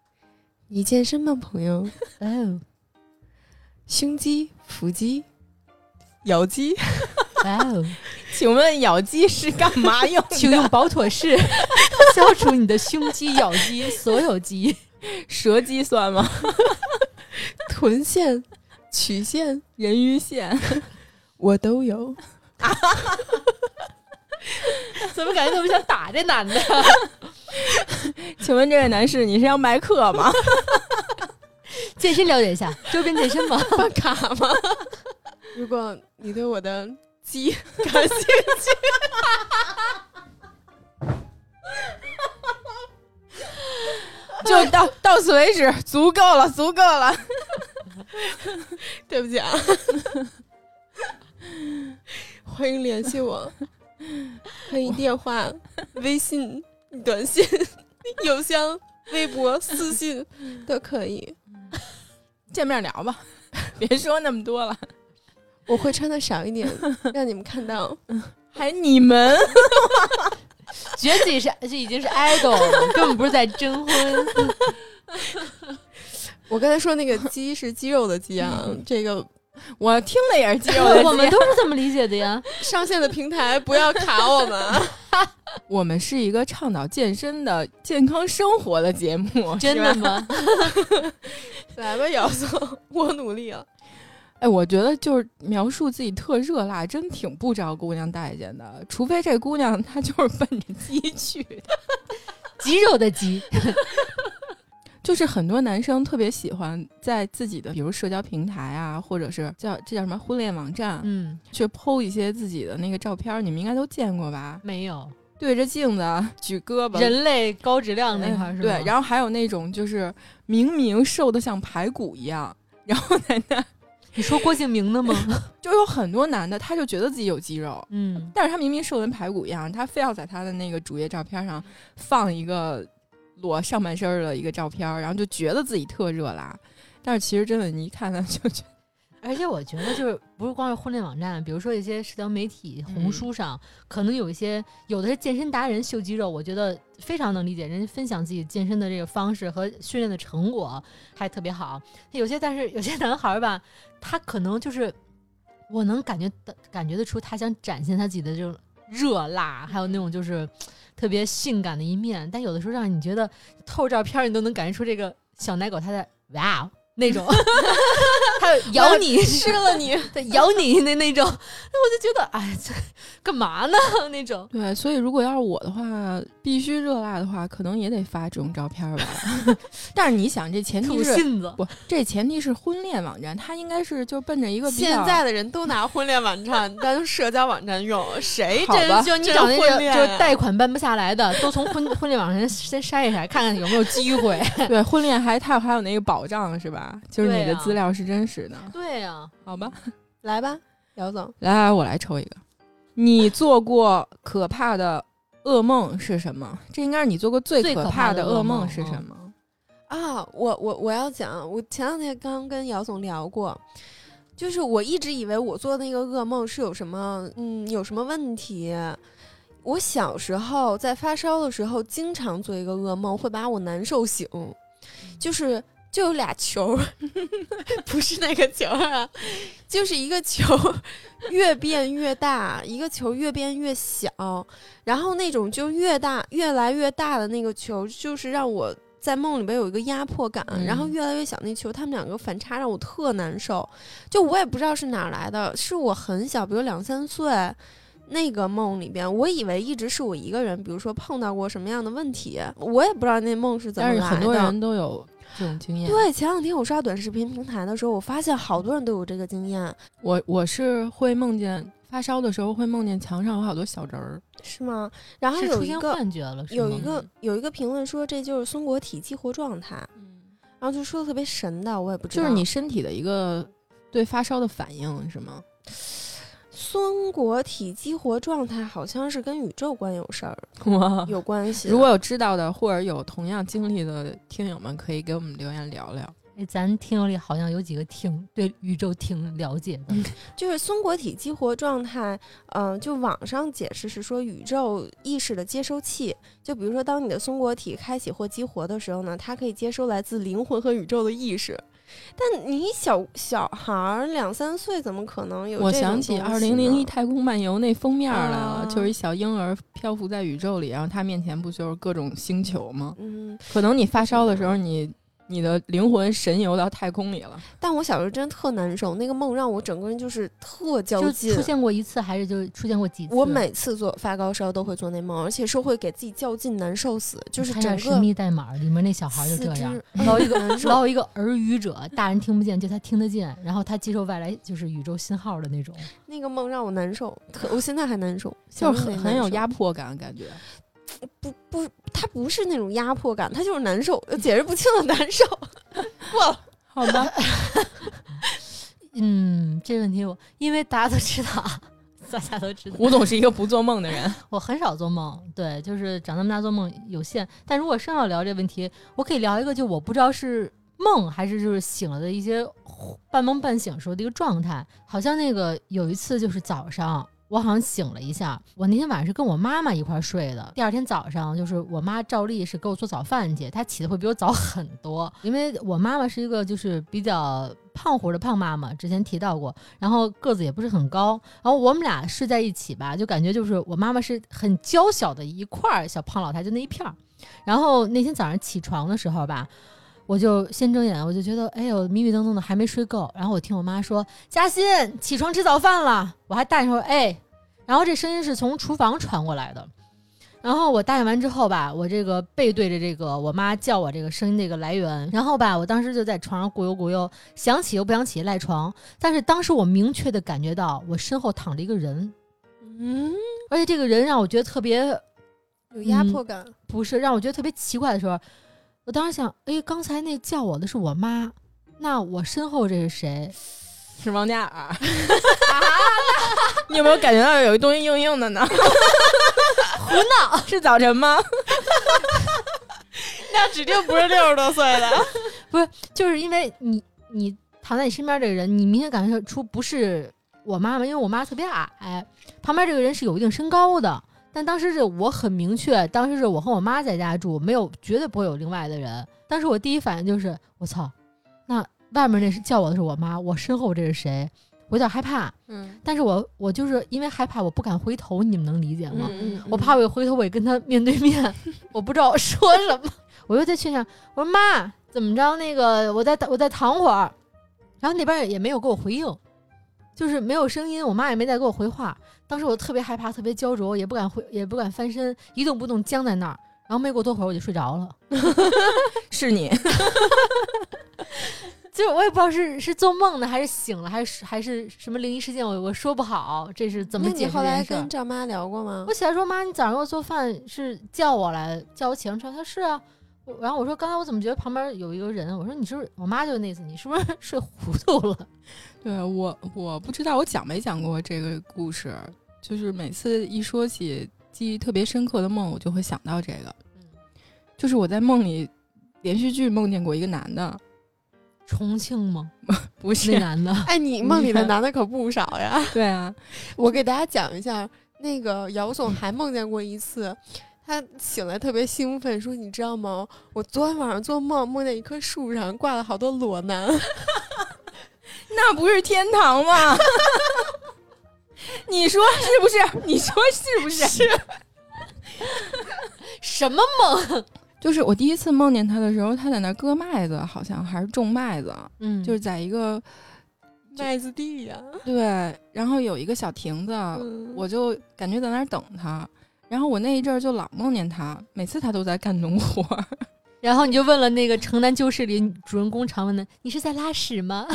[COUGHS] 你健身吗，朋友？[LAUGHS] 哦，胸肌、腹肌、咬肌，哇哦，请问咬肌是干嘛 [LAUGHS] 用的？请用保妥适消除你的胸肌、咬肌、所有肌。舌肌算吗？[LAUGHS] 臀线、曲线，人鱼线？[LAUGHS] 我都有。[LAUGHS] 怎么感觉特别想打这男的？请问这位男士，你是要卖课吗？健身了解一下，周边健身吗？办卡吗？如果你对我的鸡感兴趣，[LAUGHS] 就到到此为止，足够了，足够了。[LAUGHS] 对不起啊，欢迎联系我，可以电话、微信、短信、邮箱、微博、私信都可以。见面聊吧，[LAUGHS] 别说那么多了。我会穿的少一点，让你们看到。还你们？[LAUGHS] 觉得自己是这已经是 idol 了，根本不是在征婚。[LAUGHS] 我刚才说那个鸡是肌肉的鸡啊，[LAUGHS] 这个我听的也是肌肉的鸡。我们都是这么理解的呀。上线的平台不要卡我们啊。我们是一个倡导健身的健康生活的节目，真的？吗？来吧，姚总，我努力了。哎，我觉得就是描述自己特热辣，真挺不招姑娘待见的。除非这姑娘她就是奔着鸡去的。[LAUGHS] 肌肉的鸡，[LAUGHS] 就是很多男生特别喜欢在自己的，比如社交平台啊，或者是叫这叫什么婚恋网站，嗯，去剖一些自己的那个照片，你们应该都见过吧？没有对着镜子举胳膊，人类高质量那块儿是吧？嗯对，然后还有那种就是明明瘦的像排骨一样，然后在那你说郭敬明的吗？[LAUGHS] 就有很多男的，他就觉得自己有肌肉，嗯，但是他明明瘦得跟排骨一样，他非要在他的那个主页照片上放一个裸上半身的一个照片，然后就觉得自己特热辣。但是其实真的，你一看他就觉得，而且我觉得就是不是光是婚恋网站，比如说一些社交媒体、红书上，可能有一些有的是健身达人秀肌肉，我觉得非常能理解，人家分享自己健身的这个方式和训练的成果还特别好。有些但是有些男孩儿吧，他可能就是我能感觉的感觉得出，他想展现他自己的这种热辣，还有那种就是特别性感的一面，但有的时候让你觉得透照片儿你都能感觉出这个小奶狗他在哇哦那种，[LAUGHS] 还有咬你吃了你，[LAUGHS] 对，咬你那那种，那我就觉得，哎，这干嘛呢？那种，对，所以如果要是我的话，必须热辣的话，可能也得发这种照片吧。[LAUGHS] 但是你想，这前提是，不？这前提是婚恋网站，它应该是就奔着一个现在的人都拿婚恋网站当社交网站用，谁真就你找那个婚恋就是贷款办不下来的，都从婚婚恋网站先筛一筛，看看有没有机会。对婚恋还它还有那个保障是吧？就是你的资料是真实的，对呀、好吧？来吧，姚总，来来，我来抽一个。你做过可怕的噩梦是什么？这应该是你做过最最可可怕的噩梦是什么？啊，我我我要讲，我前两天刚跟姚总聊过，就是我一直以为我做的那个噩梦是有什么，嗯，有什么问题。我小时候在发烧的时候，经常做一个噩梦，会把我难受醒，就是就有俩球儿，[LAUGHS] 不是那个球儿啊，就是一个球儿越变越大，一个球越变越小，然后那种就越大越来越大的那个球，就是让我在梦里边有一个压迫感，嗯然后越来越小那球，他们两个反差让我特难受。就我也不知道是哪儿来的，是我很小，比如两三岁。那个梦里边，我以为一直是我一个人，比如说碰到过什么样的问题，我也不知道那梦是怎么来的。但是很多人都有这种经验。对，前两天我刷短视频平台的时候，我发现好多人都有这个经验。我我是会梦见发烧的时候会梦见墙上有好多小人儿。是吗？然后有一个幻觉了，有一个有一个评论说这就是松果体激活状态，然后就说的特别神的，我也不知道。就是你身体的一个对发烧的反应是吗？松果体激活状态好像是跟宇宙观有事儿哇！有关系。如果有知道的或者有同样经历的听友们，可以给我们留言聊聊。哎，咱听友里好像有几个挺对宇宙挺了解的，就是松果体激活状态，嗯、就网上解释是说宇宙意识的接收器。就比如说，当你的松果体开启或激活的时候呢，它可以接收来自灵魂和宇宙的意识。但你小小孩儿两三岁，怎么可能有？我想起《二零零一太太空漫游》那封面来了，啊就是一小婴儿漂浮在宇宙里，然后他面前不就是各种星球吗？嗯，可能你发烧的时候，你你的灵魂神游到太空里了。但我小时候真的特难受，那个梦让我整个人就是特较就劲出。现过一次，还是就出现过几次？我每次做发高烧都会做那梦，而且是会给自己较劲，难受死，就是看点神整个秘代码里面那小孩就这样，捞一个 [LAUGHS] 难受捞一个耳语者，大人听不见，就他听得见，然后他接受外来就是宇宙信号的那种。那个梦让我难受，特我现在还难受，就是很有压迫感，感觉。不不，他不是那种压迫感，他就是难受，解释不清的难受。[LAUGHS] 过好吧，嗯，这问题我因为大家都知道，啊，大家都知道，吴总是一个不做梦的人。我很少做梦，对，就是长这么大做梦有限。但如果生要聊这问题，我可以聊一个，就我不知道是梦还是就是醒了的一些半梦半醒时候的一个状态。好像那个有一次就是早上。我好像醒了一下，我那天晚上是跟我妈妈一块睡的。第二天早上，就是我妈照例是给我做早饭去，她起的会比我早很多，因为我妈妈是一个就是比较胖乎的胖妈妈，之前提到过，然后个子也不是很高，然后我们俩睡在一起吧，就感觉就是我妈妈是很娇小的一块儿小胖老太，就那一片儿。然后那天早上起床的时候吧，我就先睁眼，我就觉得哎呦迷迷瞪瞪的还没睡够。然后我听我妈说：“嘉欣，起床吃早饭了。”我还答应说：“哎。”然后这声音是从厨房传过来的。然后我答应完之后吧，我这个背对着这个我妈叫我这个声音这个来源，然后吧，我当时就在床上咕悠咕悠，想起又不想起赖床。但是当时我明确的感觉到我身后躺着一个人，嗯，而且这个人让我觉得特别有压迫感。不是让我觉得特别奇怪的时候，我当时想，哎，刚才那叫我的是我妈，那我身后这是谁？是王嘉尔。[LAUGHS] 你有没有感觉到有一东西硬硬的呢？胡闹，[LAUGHS] 是早晨吗？[LAUGHS] 那指定不是六十多岁的。不是就是因为你你躺在你身边这个人，你明显感觉出不是我妈妈，因为我妈特别矮，旁边这个人是有一定身高的。但当时是我很明确，当时是我和我妈在家住，没有绝对不会有另外的人。当时我第一反应就是，我操，那外面那是叫我的是我妈，我身后这是谁？我有点害怕，嗯，但是我我就是因为害怕，我不敢回头，你们能理解吗？嗯我怕我一回头，我也跟他面对面，[LAUGHS] 我不知道说什么，[LAUGHS] 我又在劝他，我说妈，怎么着？那个我再我再躺会儿，然后那边也没有给我回应，就是没有声音，我妈也没再给我回话。当时我特别害怕，特别焦灼，也不敢回，也不敢翻身，一动不动僵在那儿。然后没过多会儿我就睡着了，[LAUGHS] 是你。就是我也不知道是是做梦呢，还是醒了，还是还是什么灵异事件，我我说不好，这是怎么那解你后来跟赵妈聊过吗我？起来说妈，你早上给我做饭是叫我来叫我起床吃？她说是啊。然后我说刚才我怎么觉得旁边有一个人？我说你是不是？我妈就那次，你是不是睡糊涂了？对我，我不知道我讲没讲过这个故事，就是每次一说起记忆特别深刻的梦，我就会想到这个。就是我在梦里连续剧梦见过一个男的，重庆吗？[LAUGHS] 不是，那男的 [LAUGHS] 哎，你梦里的男的可不少呀。[LAUGHS] 对啊，我给大家讲一下，那个姚总还梦见过一次，他醒来特别兴奋，说：“你知道吗？我昨天晚上做梦，梦见一棵树上挂了好多裸男。那不是天堂吗？你说是不是？你说是不是？是。什么梦？就是我第一次梦见他的时候，他在那儿割麦子，好像还是种麦子，嗯，就是在一个麦子地呀、对，然后有一个小亭子，嗯我就感觉在那儿等他。然后我那一阵儿就老梦见他，每次他都在干农活儿。[LAUGHS] 然后你就问了那个《城南旧事》里主人公常问的：“你是在拉屎吗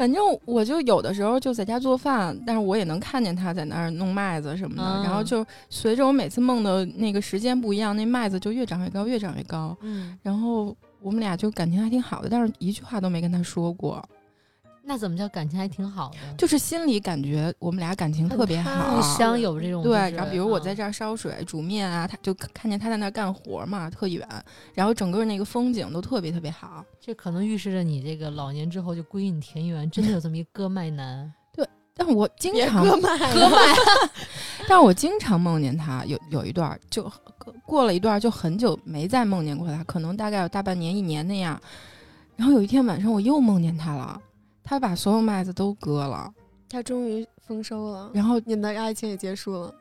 反正我就有的时候就在家做饭，但是我也能看见他在那儿弄麦子什么的。嗯然后就随着我每次梦的那个时间不一样，那麦子就越长越高，越长越高。嗯，然后我们俩就感情还挺好的，但是一句话都没跟他说过，那怎么叫感情还挺好的？就是心里感觉我们俩感情特别好踏。互相有这种对，就是然后比如我嗯在这儿烧水、煮面啊，他就看见他在那儿干活嘛，特远，然后整个那个风景都特别特别好。这可能预示着你这个老年之后就归隐田园，真的有这么一割麦男。[LAUGHS] 对但我经常割麦，[LAUGHS] 割麦，[LAUGHS] 但我经常梦见他，有有一段儿就过过了一段儿就很久没再梦见过他，可能大概有大半年一年那样。然后有一天晚上我又梦见他了，他把所有麦子都割了，他终于丰收了，然后你们的爱情也结束了。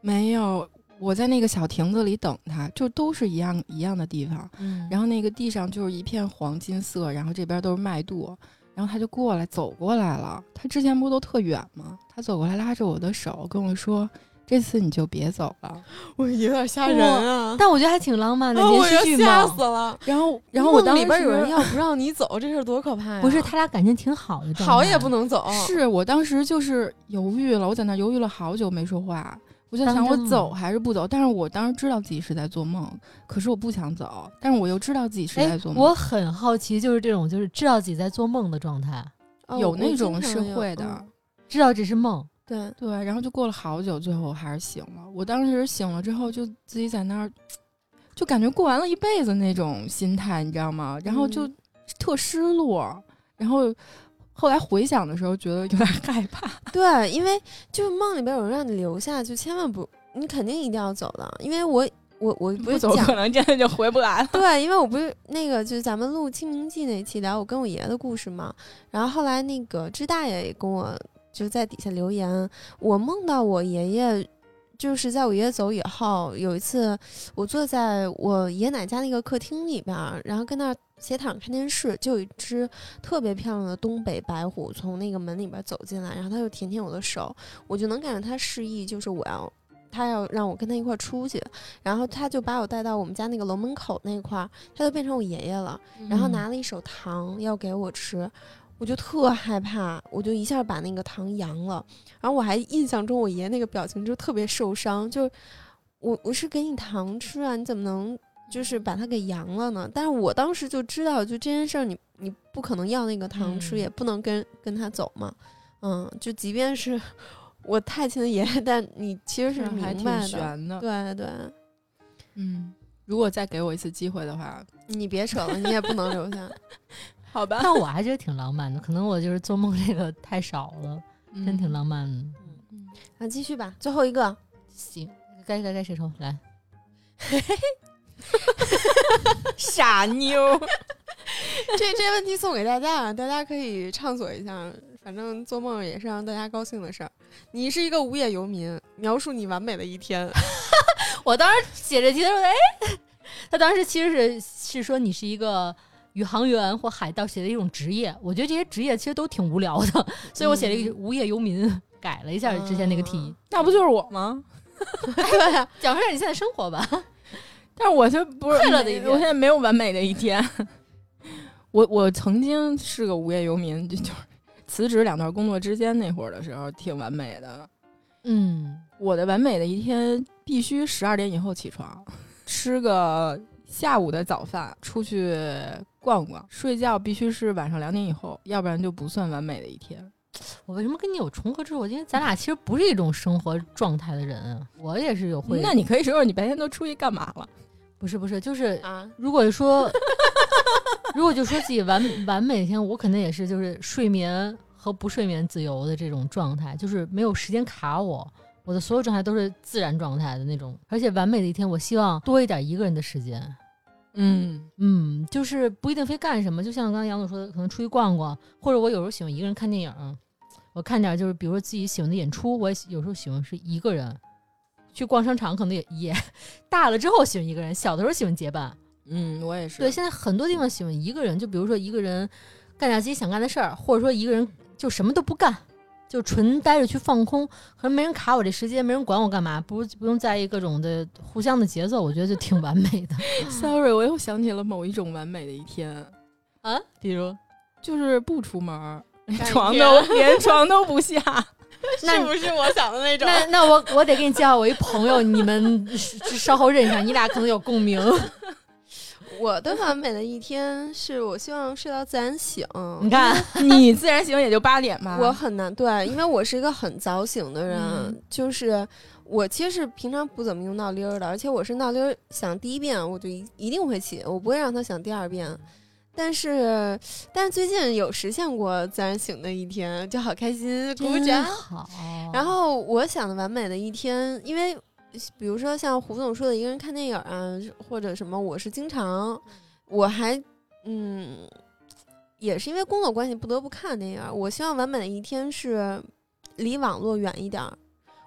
没有我在那个小亭子里等他，就都是一样一样的地方。嗯，然后那个地上就是一片黄金色，然后这边都是麦垛，然后他就过来走过来了。他之前不都特远吗？他走过来拉着我的手跟我说：“这次你就别走了。[LAUGHS] 我有点吓人啊！但我觉得还挺浪漫的，连续剧要吓死。了。然后，然后我当时梦里边有人要不让你走，这事儿多可怕呀！不是他俩感情挺好的 [LAUGHS] 好也不能走，是我当时就是犹豫了，我在那犹豫了好久没说话，我就想我走还是不走。但是我当时知道自己是在做梦，可是我不想走，但是我又知道自己是在哎做，梦。我很好奇，就是这种就是知道自己在做梦的状态，有那种是会的嗯知道这是梦，对，对，然后就过了好久，最后我还是醒了。我当时醒了之后，就自己在那儿，就感觉过完了一辈子那种心态，你知道吗？然后就嗯特失落，然后后来回想的时候，觉得有点害怕。[LAUGHS] 对，因为就是梦里边有人让你留下，就千万不，你肯定一定要走的。因为我我我不是走讲可能真的就回不来了。对，因为我不是那个，就是咱们录《清明记》那期聊我跟我爷爷的故事嘛，然后后来那个支大爷也跟我就在底下留言，我梦到我爷爷。就是在我爷爷走以后，有一次我坐在我爷爷奶家那个客厅里边儿，然后跟那儿斜躺看电视，就有一只特别漂亮的东北白虎从那个门里边走进来，然后它就舔舔我的手，我就能感觉它示意，就是我要它要让我跟它一块儿出去，然后它就把我带到我们家那个楼门口那块儿，他就变成我爷爷了，然后拿了一手糖要给我吃，我就特害怕，我就一下把那个糖扬了，然后我还印象中我爷爷那个表情就特别受伤，就我我是给你糖吃啊，你怎么能就是把它给扬了呢？但是我当时就知道，就这件事儿你你不可能要那个糖吃，嗯也不能跟跟他走嘛，嗯，就即便是我太亲的爷爷，但你其实是明白的。对对，嗯，如果再给我一次机会的话，你别扯了，你也不能留下。[LAUGHS] 好吧，但我还觉得挺浪漫的，可能我就是做梦这个太少了，真挺浪漫的。嗯。啊，继续吧，最后一个，行，该该该谁抽来？[LAUGHS] 傻妞，[LAUGHS] 这这问题送给大家啊，大家可以畅所一下。反正做梦也是让大家高兴的事儿。你是一个无业游民，描述你完美的一天。[LAUGHS] 我当时写这题的时候，哎，他当时其实是是说你是一个宇航员或海盗写的一种职业。我觉得这些职业其实都挺无聊的，所以我写了一个无业游民，改了一下之前那个题，那不就是我吗？对呀，讲述一下你现在生活吧。[LAUGHS] 但是我就不是快乐的一天我现在没有完美的一天。[LAUGHS] 我我曾经是个无业游民，就就是辞职两段工作之间那会儿的时候，挺完美的。嗯，我的完美的一天必须十二点以后起床，吃个下午的早饭，出去逛逛，睡觉必须是晚上两点以后，要不然就不算完美的一天。[TSK] 我为什么跟你有重合之处？因为咱俩其实不是一种生活状态的人啊。我也是有会，那你可以说说你白天都出去干嘛了？不是不是，就是啊，如果说，[LAUGHS] 如果就说自己完完美一天，我肯定也是就是睡眠和不睡眠自由的这种状态，就是没有时间卡我，我的所有状态都是自然状态的那种。而且完美的一天，我希望多一点一个人的时间。嗯嗯，就是不一定非干什么，就像刚才杨总说的，可能出去逛逛，或者我有时候喜欢一个人看电影，我看点就是比如说自己喜欢的演出，我也有时候喜欢是一个人。去逛商场可能也也 [LAUGHS] 大了之后喜欢一个人，小的时候喜欢结伴。嗯，我也是。对，现在很多地方喜欢一个人，就比如说一个人干点自己想干的事儿，或者说一个人就什么都不干，就纯待着去放空，可能没人卡我这时间，没人管我干嘛，不不用在意各种的互相的节奏，我觉得就挺完美的 [LAUGHS] Sorry，我又想起了某一种完美的一天，啊。比如，就是不出门床都 [LAUGHS] 连床都不下。那 [LAUGHS] 是不是我想的那种？那那我我得给你介绍我一朋友，你们稍后认识上，你俩可能有共鸣。我的完美的一天是我希望睡到自然醒。你看，你自然醒也就八点吧。我很难对，因为我是一个很早醒的人，嗯就是我其实是平常不怎么用闹铃儿的，而且我是闹铃儿响第一遍我就一一定会起，我不会让它响第二遍。但是，但是最近有实现过自然醒的一天，就好开心，鼓真掌。好。然后我想的完美的一天，因为比如说像胡总说的一个人看电影啊，或者什么，我是经常，我还嗯，也是因为工作关系不得不看电影。我希望完美的一天是离网络远一点儿，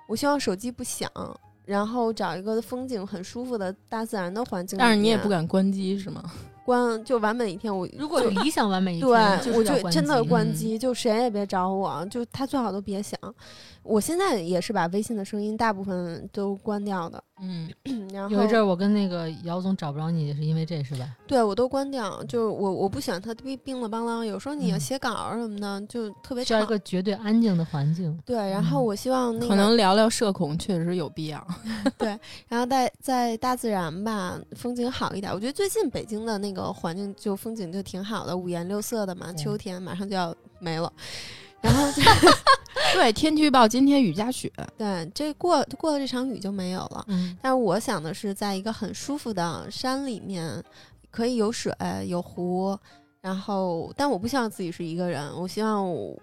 我希望手机不响，然后找一个风景很舒服的大自然的环境。但是你也不敢关机是吗？[LAUGHS] 关，就完美的一天我如果就理想完美一对，天，我就真的机嗯关机，就谁也别找我，就他最好都别想。我现在也是把微信的声音大部分都关掉的，嗯，[CLEARS THROAT] 然后有一阵儿我跟那个姚总找不着你，是因为这是吧？对我都关掉，就是我我不喜欢它叮叮了邦啷，有时候你要嗯写稿儿什么的，就特别吵。需要一个绝对安静的环境。对，然后嗯我希望那个，可能聊聊社恐确实有必要。[LAUGHS] 对然后在在大自然吧，风景好一点。我觉得最近北京的那个环境就风景就挺好的，五颜六色的嘛，秋天马上就要没了。然后就对，天气预报今天雨夹雪。[LAUGHS] 对，这过过了这场雨就没有了。嗯，但是我想的是，在一个很舒服的山里面，可以有水有湖，然后，但我不希望自己是一个人，我希望我，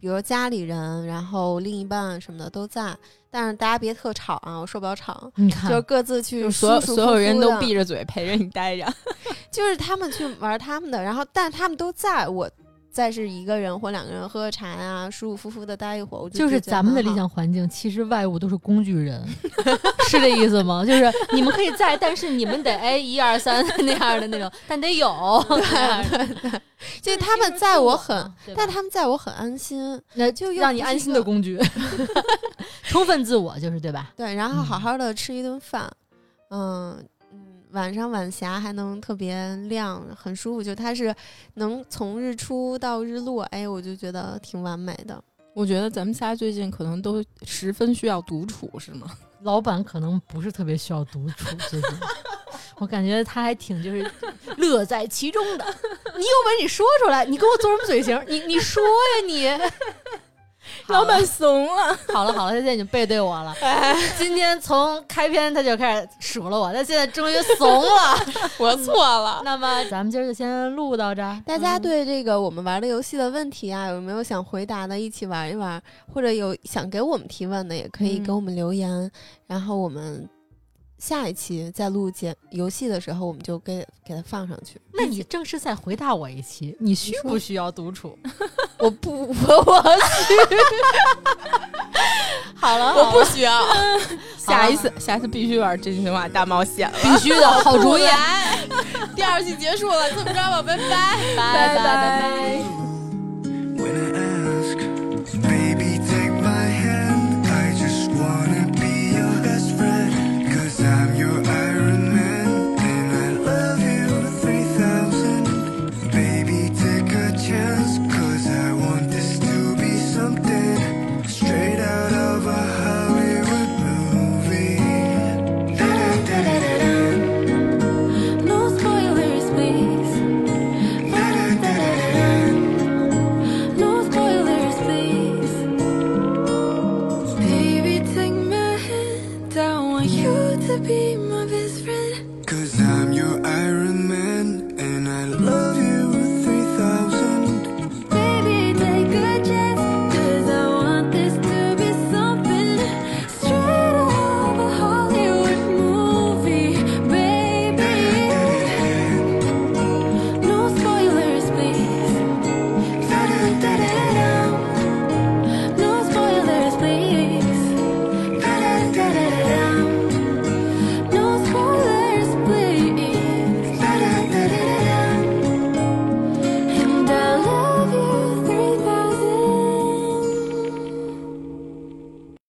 比如家里人，然后另一半什么的都在，但是大家别特吵啊，我受不了吵，你看，就是各自去就所所有人都闭着嘴陪着你待着。[LAUGHS] 就是他们去玩他们的，然后但他们都在我。再是一个人或两个人喝个茶呀、舒舒服服的待一会儿，我就是咱们的理想环境，其实外物都是工具人，[LAUGHS] 是这意思吗？就是你们可以在，但是你们得哎一二三那样的那种，但得有。[LAUGHS] 对就是他们在我很，但他们在我很安心，那就又让你安心的工具，[LAUGHS] 充分自我就是对吧？对，然后好嗯好的吃一顿饭，嗯嗯，晚上晚霞还能特别亮，很舒服。就它是能从日出到日落，哎，我就觉得挺完美的。我觉得咱们仨最近可能都十分需要独处，是吗？[LAUGHS] 老板可能不是特别需要独处，最近我感觉他还挺就是乐在其中的。你有本事你说出来，你给我做什么嘴型？你你说呀你。[LAUGHS] 老板怂了，好了好了，他现在已经背对我了。今天从开篇他就开始数落我，他现在终于怂了。[LAUGHS] 我错了。[LAUGHS] 那么咱们今儿就先录到这儿。大家嗯对这个我们玩的游戏的问题啊，有没有想回答的？一起玩一玩，或者有想给我们提问的，也可以给嗯我们留言。然后我们下一期在录节游戏的时候，我们就给给它放上去。那你正式再回答我一期，你需不需要独处？[LAUGHS] [LAUGHS] 我不，我我 [LAUGHS] 好了，我不需要。下一次下一次必须玩真心话大冒险了。必须的，好主意。第二季结束了，这么着吧，拜拜。拜拜拜拜拜。